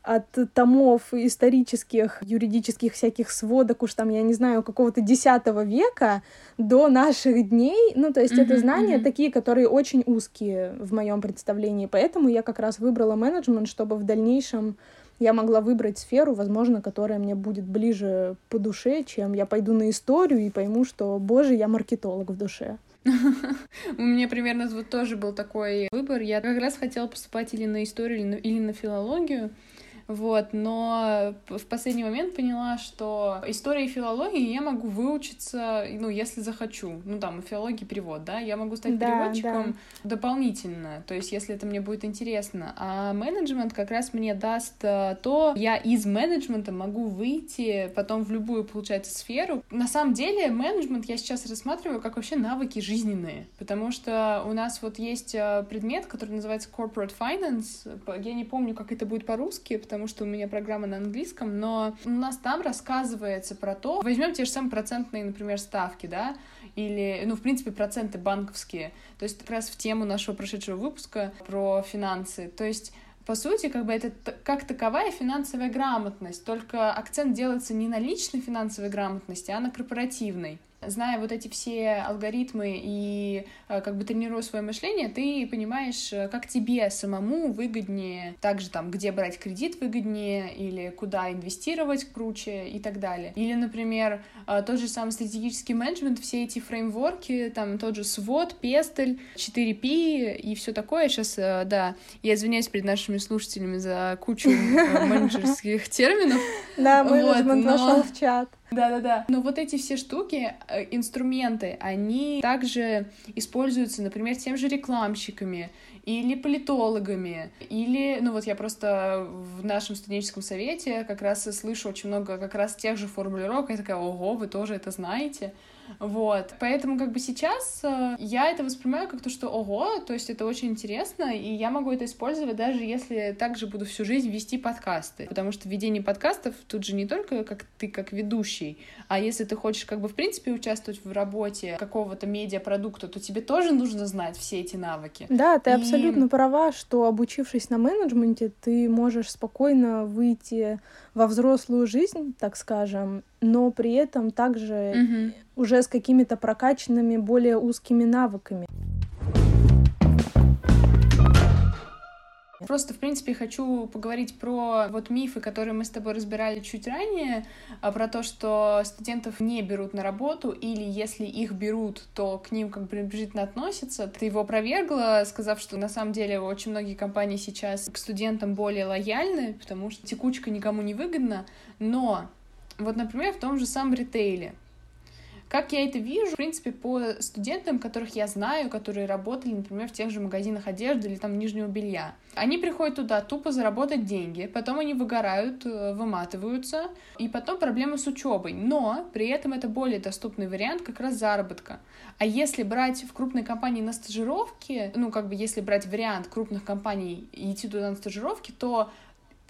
от томов исторических, юридических всяких сводок, уж там, я не знаю, какого-то десятого века до наших дней. Ну, то есть mm-hmm, это знания mm-hmm. такие, которые очень узкие в моем представлении. Поэтому я как раз выбрала менеджмент, чтобы в дальнейшем я могла выбрать сферу, возможно, которая мне будет ближе по душе, чем я пойду на историю и пойму, что, боже, я маркетолог в душе. У меня примерно вот тоже был такой выбор. Я как раз хотела поступать или на историю, или на, филологию. Вот, но в последний момент поняла, что история и филология я могу выучиться, ну, если захочу. Ну, там, филология перевод, да, я могу стать да, переводчиком да. дополнительно, то есть, если это мне будет интересно. А менеджмент как раз мне даст э, то, я из менеджмента могу выйти потом в любую, получается, сферу. На самом деле, менеджмент я сейчас рассматриваю как вообще навыки жизненные, потому что у нас вот есть э, предмет, который называется corporate finance, я не помню, как это будет по-русски, потому что у меня программа на английском, но у нас там рассказывается про то, возьмем те же самые процентные, например, ставки, да, или, ну, в принципе, проценты банковские, то есть как раз в тему нашего прошедшего выпуска про финансы, то есть по сути, как бы это как таковая финансовая грамотность, только акцент делается не на личной финансовой грамотности, а на корпоративной зная вот эти все алгоритмы и э, как бы тренируя свое мышление, ты понимаешь, э, как тебе самому выгоднее, также там, где брать кредит выгоднее, или куда инвестировать круче и так далее. Или, например, э, тот же самый стратегический менеджмент, все эти фреймворки, там тот же свод, пестель, 4P и все такое. Сейчас, да, я извиняюсь перед нашими слушателями за кучу менеджерских терминов. Да, менеджмент вошел в чат. Да-да-да. Но вот эти все штуки, э, инструменты, они также используются, например, тем же рекламщиками или политологами, или, ну вот я просто в нашем студенческом совете как раз слышу очень много как раз тех же формулировок, я такая, ого, вы тоже это знаете. Вот. Поэтому как бы сейчас э, я это воспринимаю как то, что ого, то есть это очень интересно, и я могу это использовать даже если также буду всю жизнь вести подкасты. Потому что ведение подкастов тут же не только как ты как ведущий, а если ты хочешь как бы в принципе участвовать в работе какого-то медиапродукта, то тебе тоже нужно знать все эти навыки. Да, ты и... абсолютно права, что обучившись на менеджменте, ты можешь спокойно выйти во взрослую жизнь, так скажем, но при этом также угу. Уже с какими-то прокачанными более узкими навыками. Просто, в принципе, хочу поговорить про вот мифы, которые мы с тобой разбирали чуть ранее, а, про то, что студентов не берут на работу, или если их берут, то к ним как бы пренебрежительно относятся. Ты его опровергла, сказав, что на самом деле очень многие компании сейчас к студентам более лояльны, потому что текучка никому не выгодна, но вот, например, в том же самом ритейле. Как я это вижу, в принципе, по студентам, которых я знаю, которые работали, например, в тех же магазинах одежды или там нижнего белья. Они приходят туда тупо заработать деньги, потом они выгорают, э, выматываются, и потом проблемы с учебой. Но при этом это более доступный вариант как раз заработка. А если брать в крупной компании на стажировки, ну, как бы если брать вариант крупных компаний и идти туда на стажировки, то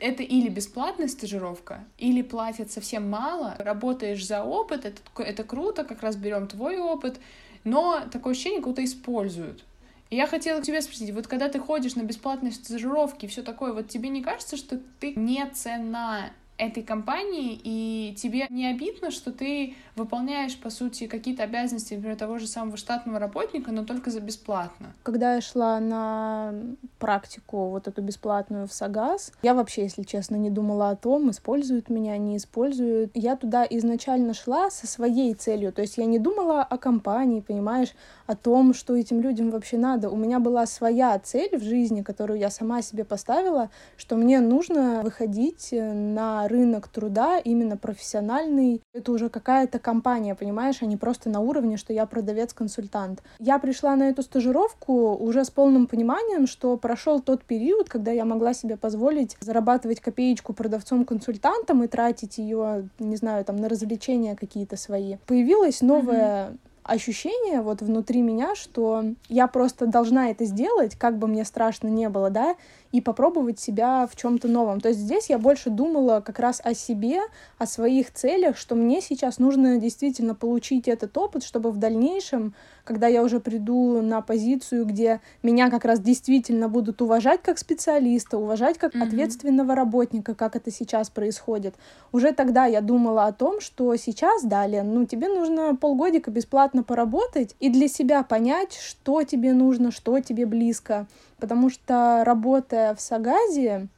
это или бесплатная стажировка, или платят совсем мало, работаешь за опыт, это, это круто, как раз берем твой опыт, но такое ощущение, кого-то используют. И я хотела тебя спросить, вот когда ты ходишь на бесплатные стажировки и все такое, вот тебе не кажется, что ты не цена этой компании, и тебе не обидно, что ты выполняешь, по сути, какие-то обязанности, например, того же самого штатного работника, но только за бесплатно. Когда я шла на практику вот эту бесплатную в Сагаз, я вообще, если честно, не думала о том, используют меня, не используют. Я туда изначально шла со своей целью, то есть я не думала о компании, понимаешь, о том, что этим людям вообще надо. У меня была своя цель в жизни, которую я сама себе поставила, что мне нужно выходить на на рынок труда именно профессиональный. Это уже какая-то компания, понимаешь, а не просто на уровне, что я продавец-консультант. Я пришла на эту стажировку уже с полным пониманием, что прошел тот период, когда я могла себе позволить зарабатывать копеечку продавцом-консультантом и тратить ее, не знаю, там на развлечения какие-то свои. Появилась новая mm-hmm ощущение вот внутри меня, что я просто должна это сделать, как бы мне страшно не было, да, и попробовать себя в чем-то новом. То есть здесь я больше думала как раз о себе, о своих целях, что мне сейчас нужно действительно получить этот опыт, чтобы в дальнейшем, когда я уже приду на позицию, где меня как раз действительно будут уважать как специалиста, уважать как mm-hmm. ответственного работника, как это сейчас происходит, уже тогда я думала о том, что сейчас, далее, ну, тебе нужно полгодика бесплатно поработать и для себя понять, что тебе нужно, что тебе близко, потому что работая в Сагазе,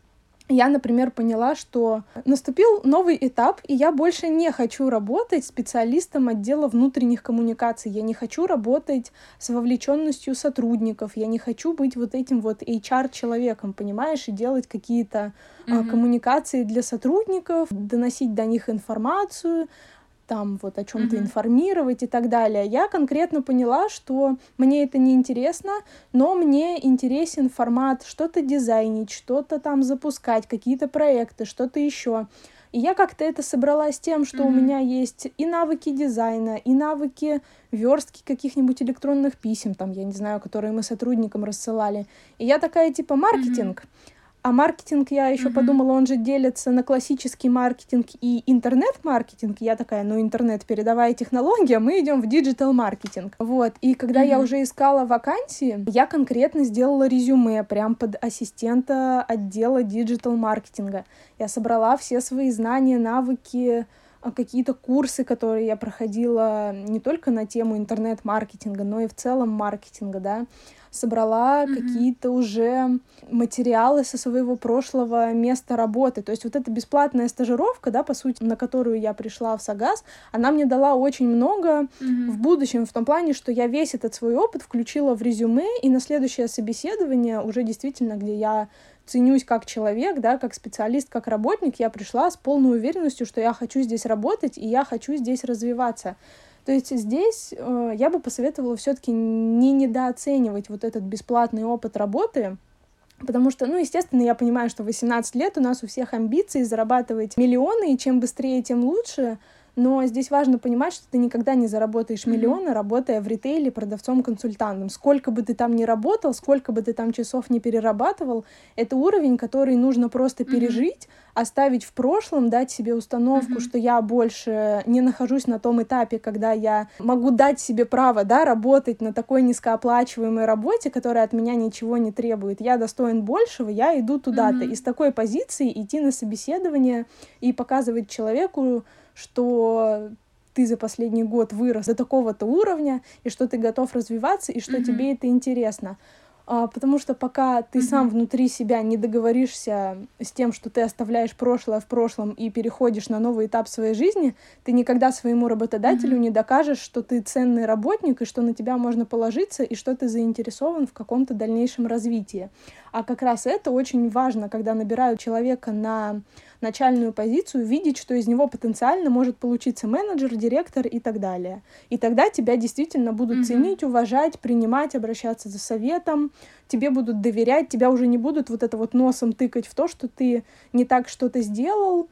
я, например, поняла, что наступил новый этап, и я больше не хочу работать специалистом отдела внутренних коммуникаций. Я не хочу работать с вовлеченностью сотрудников. Я не хочу быть вот этим вот HR-человеком, понимаешь, и делать какие-то mm-hmm. коммуникации для сотрудников, доносить до них информацию, там вот о чем-то mm-hmm. информировать и так далее. Я конкретно поняла, что мне это не интересно, но мне интересен формат что-то дизайнить, что-то там запускать, какие-то проекты, что-то еще. И я как-то это собрала с тем, что mm-hmm. у меня есть и навыки дизайна, и навыки верстки каких-нибудь электронных писем, там, я не знаю, которые мы сотрудникам рассылали. И я такая, типа, маркетинг. Mm-hmm а маркетинг, я еще mm-hmm. подумала, он же делится на классический маркетинг и интернет-маркетинг. Я такая, ну интернет передовая технология, мы идем в digital-маркетинг. Вот. И когда mm-hmm. я уже искала вакансии, я конкретно сделала резюме прям под ассистента отдела digital-маркетинга. Я собрала все свои знания, навыки, а, какие-то курсы, которые я проходила не только на тему интернет-маркетинга, но и в целом маркетинга, да собрала mm-hmm. какие-то уже материалы со своего прошлого места работы. То есть вот эта бесплатная стажировка, да, по сути, на которую я пришла в Сагаз, она мне дала очень много mm-hmm. в будущем, в том плане, что я весь этот свой опыт включила в резюме, и на следующее собеседование уже действительно, где я ценюсь как человек, да, как специалист, как работник, я пришла с полной уверенностью, что я хочу здесь работать и я хочу здесь развиваться. То есть здесь э, я бы посоветовала все-таки не недооценивать вот этот бесплатный опыт работы, Потому что, ну, естественно, я понимаю, что 18 лет у нас у всех амбиции зарабатывать миллионы, и чем быстрее, тем лучше. Но здесь важно понимать, что ты никогда не заработаешь миллионы, mm-hmm. работая в ритейле продавцом-консультантом. Сколько бы ты там ни работал, сколько бы ты там часов не перерабатывал, это уровень, который нужно просто mm-hmm. пережить, оставить в прошлом, дать себе установку, mm-hmm. что я больше не нахожусь на том этапе, когда я могу дать себе право, да, работать на такой низкооплачиваемой работе, которая от меня ничего не требует. Я достоин большего, я иду туда-то. Mm-hmm. И с такой позиции идти на собеседование и показывать человеку, что ты за последний год вырос до такого-то уровня, и что ты готов развиваться, и что mm-hmm. тебе это интересно. А, потому что пока ты mm-hmm. сам внутри себя не договоришься с тем, что ты оставляешь прошлое в прошлом и переходишь на новый этап своей жизни, ты никогда своему работодателю mm-hmm. не докажешь, что ты ценный работник и что на тебя можно положиться и что ты заинтересован в каком-то дальнейшем развитии. А как раз это очень важно, когда набирают человека на начальную позицию, видеть, что из него потенциально может получиться менеджер, директор и так далее. И тогда тебя действительно будут mm-hmm. ценить, уважать, принимать, обращаться за советом, тебе будут доверять, тебя уже не будут вот это вот носом тыкать в то, что ты не так что-то сделал,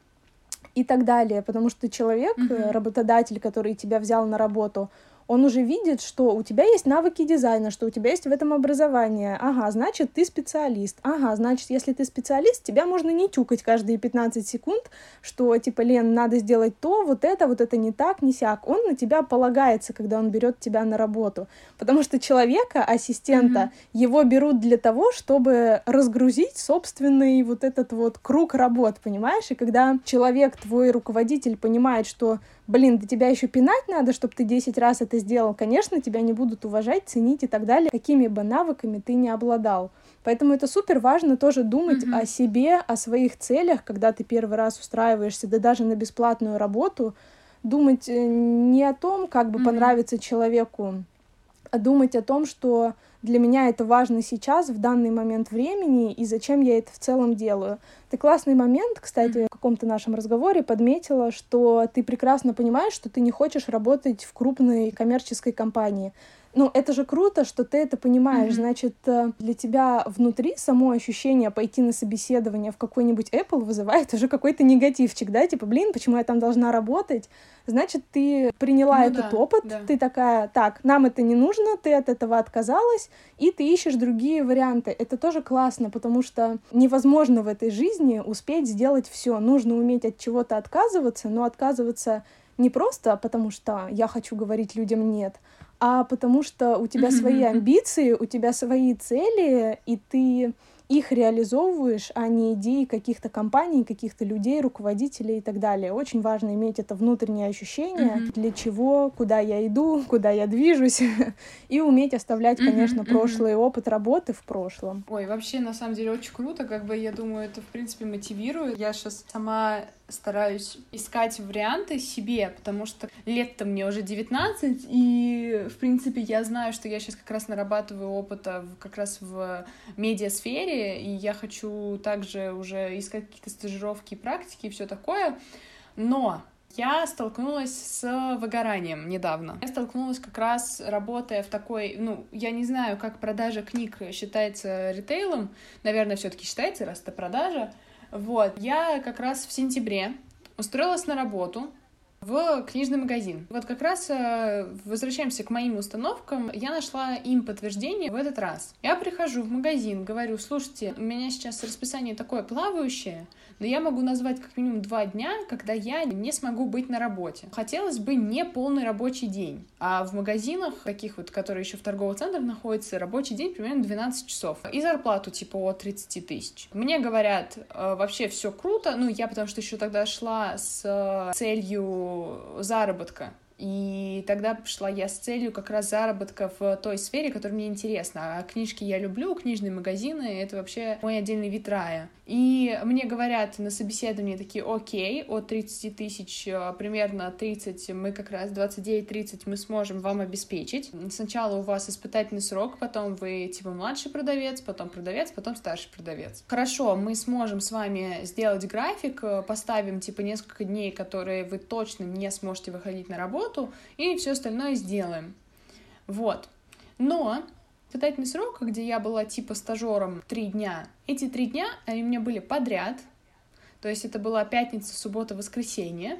и так далее, потому что человек, mm-hmm. работодатель, который тебя взял на работу, он уже видит, что у тебя есть навыки дизайна, что у тебя есть в этом образование. Ага, значит, ты специалист. Ага, значит, если ты специалист, тебя можно не тюкать каждые 15 секунд, что, типа, Лен, надо сделать то, вот это, вот это не так, не сяк. Он на тебя полагается, когда он берет тебя на работу. Потому что человека, ассистента, mm-hmm. его берут для того, чтобы разгрузить собственный вот этот вот круг работ, понимаешь? И когда человек, твой руководитель, понимает, что блин, до тебя еще пинать надо, чтобы ты 10 раз это сделал, конечно, тебя не будут уважать, ценить и так далее, какими бы навыками ты не обладал. Поэтому это супер важно тоже думать mm-hmm. о себе, о своих целях, когда ты первый раз устраиваешься, да даже на бесплатную работу, думать э, не о том, как бы mm-hmm. понравиться человеку, а думать о том, что для меня это важно сейчас, в данный момент времени, и зачем я это в целом делаю. Ты классный момент, кстати, в каком-то нашем разговоре подметила, что ты прекрасно понимаешь, что ты не хочешь работать в крупной коммерческой компании. Ну, это же круто, что ты это понимаешь. Mm-hmm. Значит, э, для тебя внутри само ощущение пойти на собеседование в какой-нибудь Apple вызывает уже какой-то негативчик, да? Типа, блин, почему я там должна работать? Значит, ты приняла ну, этот да, опыт, да. ты такая, так, нам это не нужно, ты от этого отказалась, и ты ищешь другие варианты. Это тоже классно, потому что невозможно в этой жизни успеть сделать все. Нужно уметь от чего-то отказываться, но отказываться не просто потому, что я хочу говорить людям нет, а потому что у тебя свои амбиции, у тебя свои цели, и ты их реализовываешь, а не идеи каких-то компаний, каких-то людей, руководителей и так далее. Очень важно иметь это внутреннее ощущение, mm-hmm. для чего, куда я иду, куда я движусь, и уметь оставлять, конечно, mm-hmm. прошлый опыт работы в прошлом. Ой, вообще, на самом деле, очень круто, как бы, я думаю, это, в принципе, мотивирует. Я сейчас сама стараюсь искать варианты себе, потому что лет-то мне уже 19, и, в принципе, я знаю, что я сейчас как раз нарабатываю опыта как раз в медиасфере, и я хочу также уже искать какие-то стажировки, практики и все такое, но я столкнулась с выгоранием недавно. Я столкнулась как раз работая в такой, ну, я не знаю, как продажа книг считается ритейлом, наверное, все-таки считается, раз это продажа, вот, я как раз в сентябре устроилась на работу в книжный магазин. Вот как раз э, возвращаемся к моим установкам. Я нашла им подтверждение в этот раз. Я прихожу в магазин, говорю, слушайте, у меня сейчас расписание такое плавающее, но я могу назвать как минимум два дня, когда я не смогу быть на работе. Хотелось бы не полный рабочий день, а в магазинах, таких вот, которые еще в торговых центрах находятся, рабочий день примерно 12 часов. И зарплату типа от 30 тысяч. Мне говорят, э, вообще все круто, ну я потому что еще тогда шла с э, целью заработка, и тогда пошла я с целью как раз заработка в той сфере, которая мне интересна. А книжки я люблю, книжные магазины — это вообще мой отдельный вид рая. И мне говорят на собеседовании такие, окей, от 30 тысяч э, примерно 30, мы как раз 29-30 мы сможем вам обеспечить. Сначала у вас испытательный срок, потом вы типа младший продавец, потом продавец, потом старший продавец. Хорошо, мы сможем с вами сделать график, э, поставим типа несколько дней, которые вы точно не сможете выходить на работу, и все остальное сделаем. Вот. Но испытательный срок, где я была типа стажером три дня, эти три дня, они у меня были подряд, то есть это была пятница, суббота, воскресенье,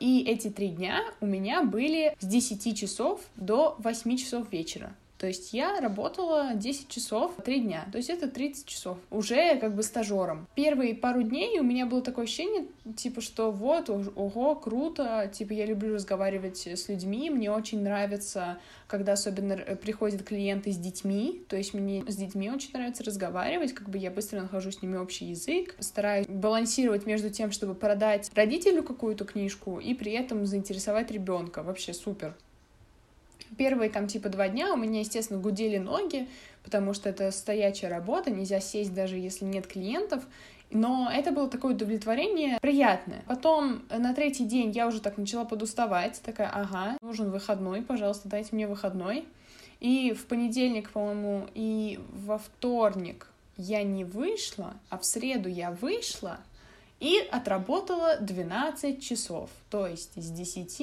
и эти три дня у меня были с 10 часов до 8 часов вечера. То есть я работала 10 часов 3 дня, то есть это 30 часов, уже как бы стажером. Первые пару дней у меня было такое ощущение, типа, что вот, ого, круто, типа, я люблю разговаривать с людьми, мне очень нравится, когда особенно приходят клиенты с детьми, то есть мне с детьми очень нравится разговаривать, как бы я быстро нахожу с ними общий язык, стараюсь балансировать между тем, чтобы продать родителю какую-то книжку и при этом заинтересовать ребенка. Вообще супер. Первые там типа два дня у меня, естественно, гудели ноги, потому что это стоячая работа, нельзя сесть даже если нет клиентов. Но это было такое удовлетворение приятное. Потом на третий день я уже так начала подуставать, такая, ага, нужен выходной, пожалуйста, дайте мне выходной. И в понедельник, по-моему, и во вторник я не вышла, а в среду я вышла и отработала 12 часов. То есть с 10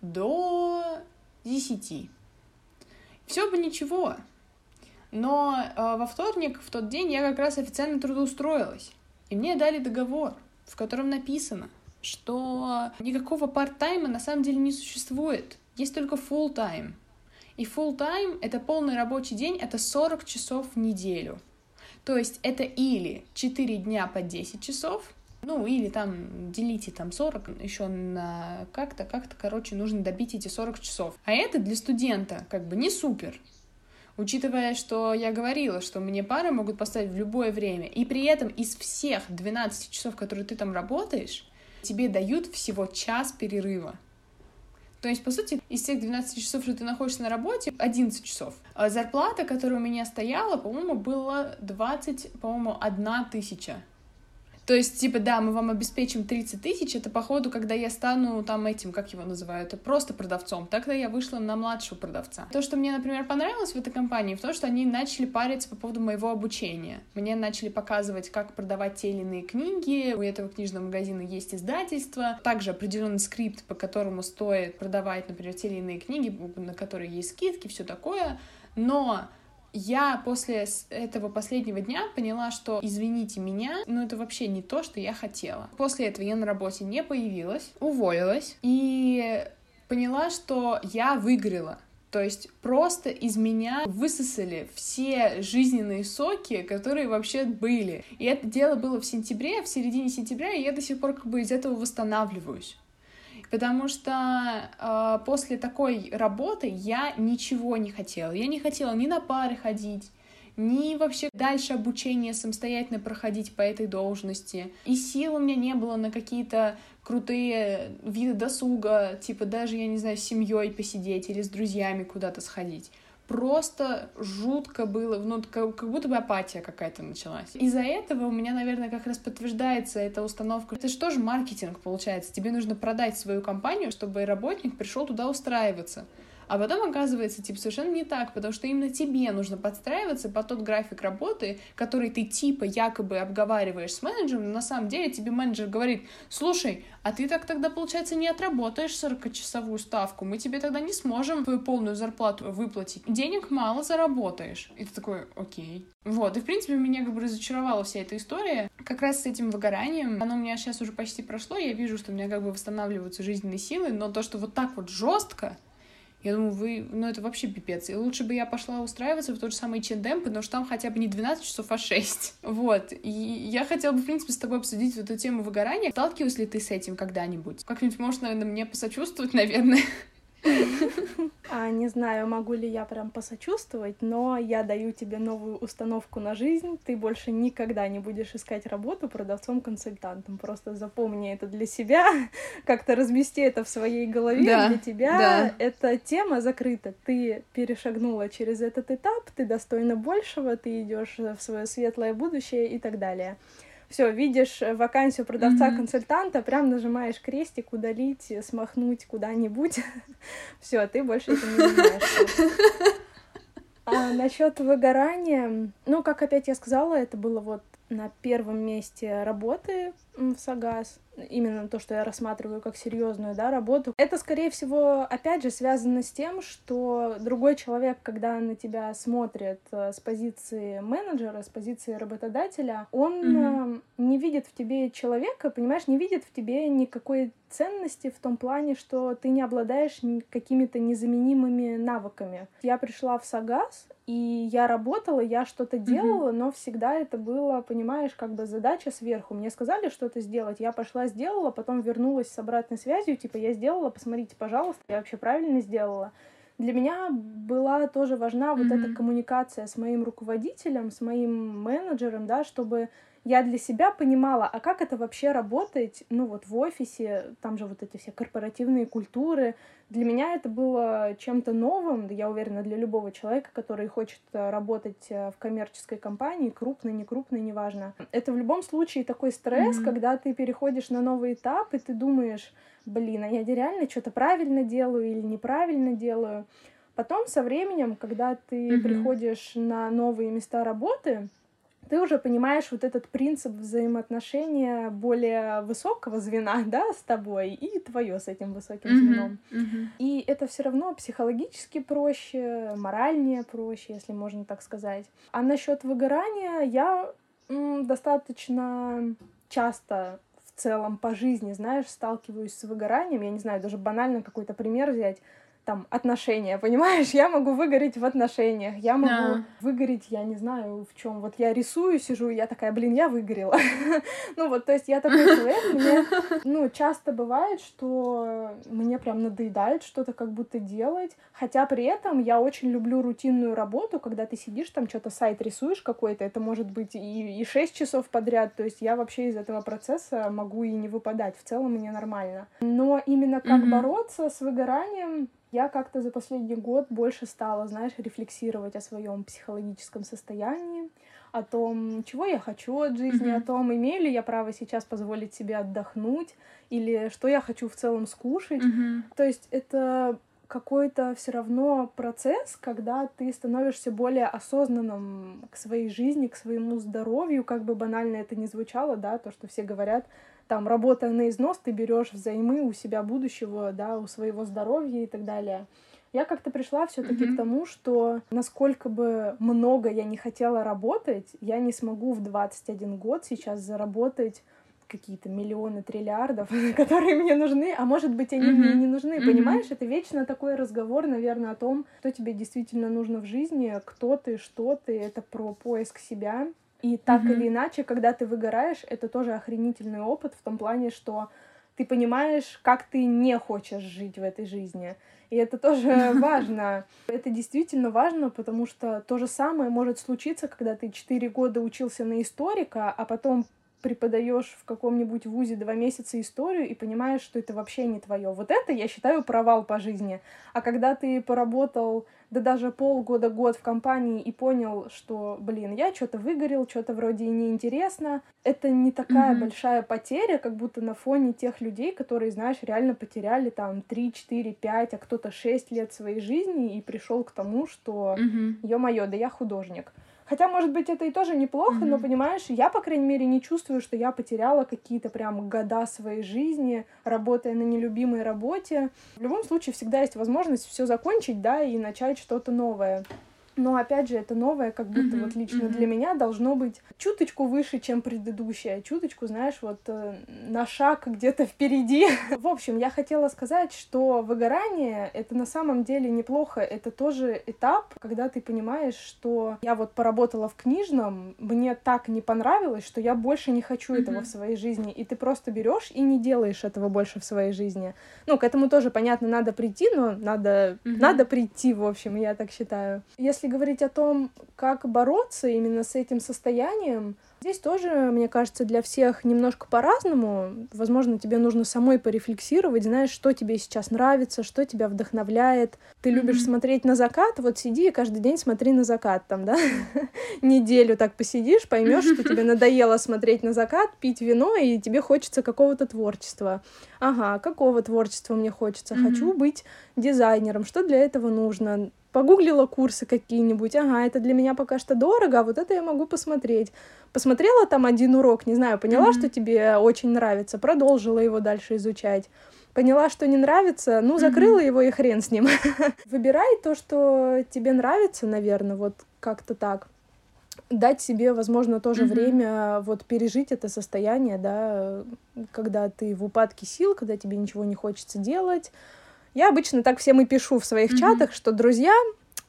до 10. Все бы ничего. Но э, во вторник, в тот день, я как раз официально трудоустроилась. И мне дали договор, в котором написано, что никакого парт-тайма на самом деле не существует. Есть только full time. И full time это полный рабочий день, это 40 часов в неделю. То есть это или 4 дня по 10 часов, ну, или там делите там 40 еще на как-то, как-то, короче, нужно добить эти 40 часов. А это для студента как бы не супер. Учитывая, что я говорила, что мне пары могут поставить в любое время, и при этом из всех 12 часов, которые ты там работаешь, тебе дают всего час перерыва. То есть, по сути, из тех 12 часов, что ты находишься на работе, 11 часов. А зарплата, которая у меня стояла, по-моему, была 20, по-моему, одна тысяча То есть, типа, да, мы вам обеспечим 30 тысяч, это, походу, когда я стану там этим, как его называют, просто продавцом. Тогда я вышла на младшего продавца. То, что мне, например, понравилось в этой компании, в том, что они начали париться по поводу моего обучения. Мне начали показывать, как продавать те или иные книги. У этого книжного магазина есть издательство. Также определенный скрипт, по которому стоит продавать, например, те или иные книги, на которые есть скидки, все такое. Но я после этого последнего дня поняла, что, извините меня, но это вообще не то, что я хотела. После этого я на работе не появилась, уволилась и поняла, что я выиграла. То есть просто из меня высосали все жизненные соки, которые вообще были. И это дело было в сентябре, в середине сентября, и я до сих пор как бы из этого восстанавливаюсь потому что э, после такой работы я ничего не хотела. Я не хотела ни на пары ходить, ни вообще дальше обучение самостоятельно проходить по этой должности. И сил у меня не было на какие-то крутые виды досуга, типа даже, я не знаю, с семьей посидеть или с друзьями куда-то сходить просто жутко было, ну, как, как будто бы апатия какая-то началась. Из-за этого у меня, наверное, как раз подтверждается эта установка. Это же тоже маркетинг, получается. Тебе нужно продать свою компанию, чтобы работник пришел туда устраиваться. А потом оказывается, типа, совершенно не так, потому что именно тебе нужно подстраиваться под тот график работы, который ты типа якобы обговариваешь с менеджером, но на самом деле тебе менеджер говорит, слушай, а ты так тогда, получается, не отработаешь 40-часовую ставку, мы тебе тогда не сможем твою полную зарплату выплатить. Денег мало заработаешь. И ты такой, окей. Вот, и в принципе меня как бы разочаровала вся эта история. Как раз с этим выгоранием, оно у меня сейчас уже почти прошло, я вижу, что у меня как бы восстанавливаются жизненные силы, но то, что вот так вот жестко, я думаю, вы, ну это вообще пипец. И лучше бы я пошла устраиваться в тот же самый H&M, потому что там хотя бы не 12 часов, а 6. Вот. И я хотела бы, в принципе, с тобой обсудить эту тему выгорания. Сталкивалась ли ты с этим когда-нибудь? Как-нибудь можешь, наверное, мне посочувствовать, наверное. А, не знаю, могу ли я прям посочувствовать, но я даю тебе новую установку на жизнь. Ты больше никогда не будешь искать работу продавцом-консультантом. Просто запомни это для себя, как-то размести это в своей голове. Да, для тебя да. эта тема закрыта. Ты перешагнула через этот этап, ты достойна большего, ты идешь в свое светлое будущее и так далее все, видишь э, вакансию продавца-консультанта, mm-hmm. прям нажимаешь крестик, удалить, смахнуть куда-нибудь. все, ты больше этим не занимаешься. А насчет выгорания, ну, как опять я сказала, это было вот на первом месте работы в Сагаз, именно то, что я рассматриваю как серьезную да, работу, это, скорее всего, опять же, связано с тем, что другой человек, когда на тебя смотрит э, с позиции менеджера, с позиции работодателя, он mm-hmm. не видит в тебе человека, понимаешь, не видит в тебе никакой ценности в том плане, что ты не обладаешь какими-то незаменимыми навыками. Я пришла в Сагаз, и я работала, я что-то делала, mm-hmm. но всегда это было, понимаешь, как бы задача сверху. Мне сказали что-то сделать, я пошла, сделала, потом вернулась с обратной связью, типа, я сделала, посмотрите, пожалуйста, я вообще правильно сделала. Для меня была тоже важна mm-hmm. вот эта коммуникация с моим руководителем, с моим менеджером, да, чтобы я для себя понимала, а как это вообще работает, ну вот в офисе, там же вот эти все корпоративные культуры. Для меня это было чем-то новым, я уверена, для любого человека, который хочет э, работать э, в коммерческой компании, крупной, не крупной, неважно. Это в любом случае такой стресс, mm-hmm. когда ты переходишь на новый этап, и ты думаешь, блин, а я реально что-то правильно делаю или неправильно делаю. Потом со временем, когда ты mm-hmm. приходишь на новые места работы, ты уже понимаешь вот этот принцип взаимоотношения более высокого звена, да, с тобой, и твое с этим высоким mm-hmm. звеном. Mm-hmm. И это все равно психологически проще, моральнее проще, если можно так сказать. А насчет выгорания я м, достаточно часто в целом по жизни, знаешь, сталкиваюсь с выгоранием. Я не знаю, даже банально какой-то пример взять там отношения, понимаешь? Я могу выгореть в отношениях, я могу да. выгореть, я не знаю в чем. Вот я рисую, сижу, и я такая, блин, я выгорела. ну вот, то есть я такой человек, мне, ну, часто бывает, что мне прям надоедает что-то как будто делать, хотя при этом я очень люблю рутинную работу, когда ты сидишь там, что-то сайт рисуешь какой-то, это может быть и, и 6 часов подряд, то есть я вообще из этого процесса могу и не выпадать, в целом мне нормально. Но именно как mm-hmm. бороться с выгоранием, я как-то за последний год больше стала, знаешь, рефлексировать о своем психологическом состоянии, о том, чего я хочу от жизни, mm-hmm. о том, имею ли я право сейчас позволить себе отдохнуть, или что я хочу в целом скушать. Mm-hmm. То есть это какой-то все равно процесс, когда ты становишься более осознанным к своей жизни, к своему здоровью, как бы банально это ни звучало, да, то, что все говорят, там, работая на износ, ты берешь взаймы у себя будущего, да, у своего здоровья и так далее. Я как-то пришла все-таки mm-hmm. к тому, что насколько бы много я не хотела работать, я не смогу в 21 год сейчас заработать какие-то миллионы триллиардов, которые мне нужны, а может быть, они mm-hmm. мне не нужны. Mm-hmm. Понимаешь, это вечно такой разговор, наверное, о том, что тебе действительно нужно в жизни, кто ты, что ты, это про поиск себя. И так mm-hmm. или иначе, когда ты выгораешь, это тоже охренительный опыт в том плане, что ты понимаешь, как ты не хочешь жить в этой жизни. И это тоже важно. Это действительно важно, потому что то же самое может случиться, когда ты четыре года учился на историка, а потом преподаешь в каком-нибудь вузе два месяца историю и понимаешь, что это вообще не твое. Вот это, я считаю, провал по жизни. А когда ты поработал, да даже полгода, год в компании и понял, что, блин, я что-то выгорел, что-то вроде и неинтересно, это не такая mm-hmm. большая потеря, как будто на фоне тех людей, которые, знаешь, реально потеряли там 3, 4, 5, а кто-то 6 лет своей жизни и пришел к тому, что, mm-hmm. ё-моё, да я художник. Хотя, может быть, это и тоже неплохо, mm-hmm. но, понимаешь, я, по крайней мере, не чувствую, что я потеряла какие-то прям года своей жизни, работая на нелюбимой работе. В любом случае, всегда есть возможность все закончить, да, и начать что-то новое. Но опять же, это новое, как будто mm-hmm, вот лично mm-hmm. для меня должно быть чуточку выше, чем предыдущее. Чуточку, знаешь, вот э, на шаг где-то впереди. В общем, я хотела сказать, что выгорание это на самом деле неплохо. Это тоже этап, когда ты понимаешь, что я вот поработала в книжном, мне так не понравилось, что я больше не хочу mm-hmm. этого в своей жизни. И ты просто берешь и не делаешь этого больше в своей жизни. Ну, к этому тоже, понятно, надо прийти, но надо, mm-hmm. надо прийти, в общем, я так считаю. Если если говорить о том, как бороться именно с этим состоянием, здесь тоже, мне кажется, для всех немножко по-разному. Возможно, тебе нужно самой порефлексировать, знаешь, что тебе сейчас нравится, что тебя вдохновляет. Ты любишь mm-hmm. смотреть на закат, вот сиди и каждый день смотри на закат там, да? Неделю так посидишь, поймешь, что тебе надоело смотреть на закат, пить вино, и тебе хочется какого-то творчества. Ага, какого творчества мне хочется? Хочу быть дизайнером. Что для этого нужно? Погуглила курсы какие-нибудь, ага, это для меня пока что дорого, а вот это я могу посмотреть. Посмотрела там один урок, не знаю, поняла, mm-hmm. что тебе очень нравится, продолжила его дальше изучать. Поняла, что не нравится, ну, закрыла mm-hmm. его и хрен с ним. Выбирай то, что тебе нравится, наверное, вот как-то так. Дать себе, возможно, тоже mm-hmm. время вот пережить это состояние, да, когда ты в упадке сил, когда тебе ничего не хочется делать, я обычно так всем и пишу в своих mm-hmm. чатах, что, друзья,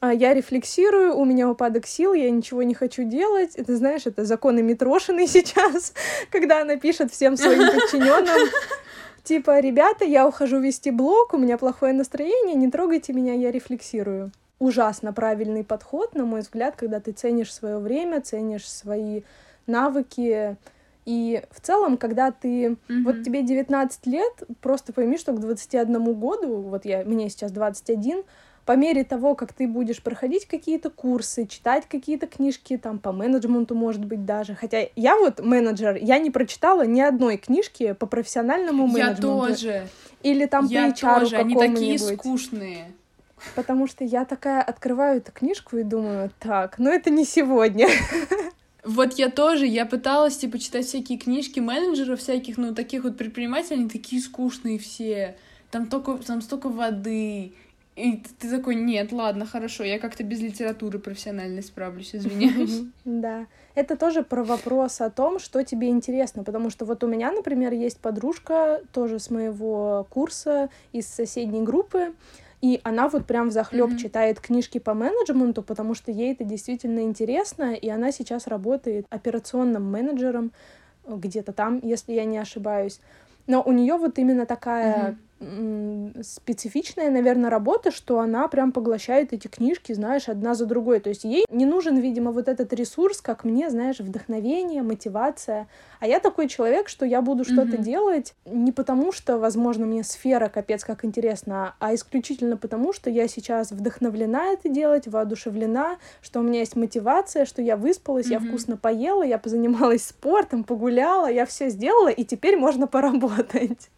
а, я рефлексирую, у меня упадок сил, я ничего не хочу делать. Это, знаешь, это законы Митрошиной сейчас, когда она пишет всем своим подчиненным, типа, ребята, я ухожу вести блог, у меня плохое настроение, не трогайте меня, я рефлексирую. Ужасно правильный подход, на мой взгляд, когда ты ценишь свое время, ценишь свои навыки, и в целом, когда ты... Mm-hmm. Вот тебе 19 лет, просто пойми, что к 21 году, вот я, мне сейчас 21, по мере того, как ты будешь проходить какие-то курсы, читать какие-то книжки, там, по менеджменту, может быть, даже. Хотя я вот менеджер, я не прочитала ни одной книжки по профессиональному менеджменту. Я тоже. Или там я по HR тоже, они такие скучные. Потому что я такая открываю эту книжку и думаю, так, ну это не сегодня. Вот я тоже, я пыталась, типа, читать всякие книжки менеджеров всяких, ну, таких вот предпринимателей, они такие скучные все. Там, только, там столько воды. И ты такой, нет, ладно, хорошо, я как-то без литературы профессиональной справлюсь, извиняюсь. Да. Это тоже про вопрос о том, что тебе интересно, потому что вот у меня, например, есть подружка тоже с моего курса из соседней группы, и она вот прям в захлеб mm-hmm. читает книжки по менеджменту, потому что ей это действительно интересно, и она сейчас работает операционным менеджером где-то там, если я не ошибаюсь. Но у нее вот именно такая, специфичная, наверное, работа, что она прям поглощает эти книжки, знаешь, одна за другой. То есть ей не нужен, видимо, вот этот ресурс, как мне, знаешь, вдохновение, мотивация. А я такой человек, что я буду что-то mm-hmm. делать не потому, что, возможно, мне сфера капец как интересна, а исключительно потому, что я сейчас вдохновлена это делать, воодушевлена, что у меня есть мотивация, что я выспалась, mm-hmm. я вкусно поела, я позанималась спортом, погуляла, я все сделала, и теперь можно поработать.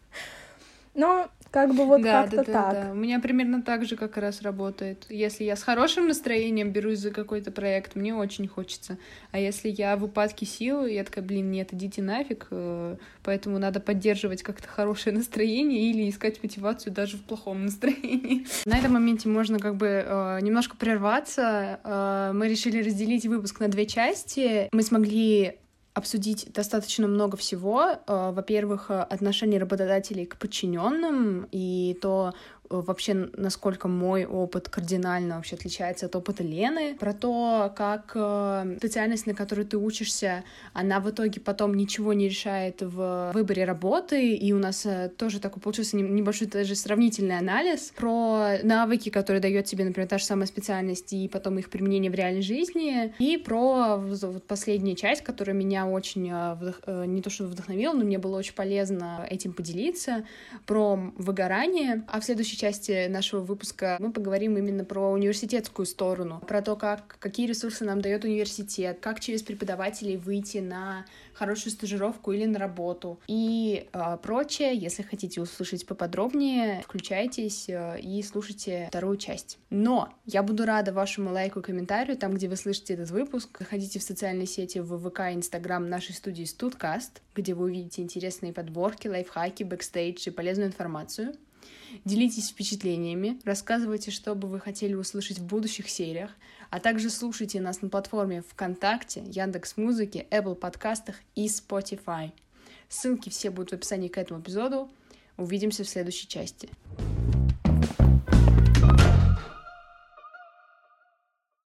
Но как бы вот да, как-то да, да, так. Да. У меня примерно так же как раз работает. Если я с хорошим настроением берусь за какой-то проект, мне очень хочется. А если я в упадке сил, я такая, блин, нет, идите нафиг. Э, поэтому надо поддерживать как-то хорошее настроение или искать мотивацию даже в плохом настроении. На этом моменте можно как бы э, немножко прерваться. Э, мы решили разделить выпуск на две части. Мы смогли обсудить достаточно много всего. Э, во-первых, отношение работодателей к подчиненным и то, вообще, насколько мой опыт кардинально вообще отличается от опыта Лены, про то, как э, специальность, на которую ты учишься, она в итоге потом ничего не решает в выборе работы, и у нас э, тоже такой получился небольшой даже сравнительный анализ про навыки, которые дает тебе, например, та же самая специальность, и потом их применение в реальной жизни, и про вот последняя часть, которая меня очень э, вдох... не то что вдохновила, но мне было очень полезно этим поделиться, про выгорание, а в следующей следующей части нашего выпуска мы поговорим именно про университетскую сторону, про то, как, какие ресурсы нам дает университет, как через преподавателей выйти на хорошую стажировку или на работу и э, прочее. Если хотите услышать поподробнее, включайтесь э, и слушайте вторую часть. Но я буду рада вашему лайку и комментарию там, где вы слышите этот выпуск. Заходите в социальные сети в ВК и Инстаграм нашей студии Студкаст, где вы увидите интересные подборки, лайфхаки, бэкстейдж и полезную информацию. Делитесь впечатлениями, рассказывайте, что бы вы хотели услышать в будущих сериях, а также слушайте нас на платформе ВКонтакте, Яндекс Музыке, Apple подкастах и Spotify. Ссылки все будут в описании к этому эпизоду. Увидимся в следующей части.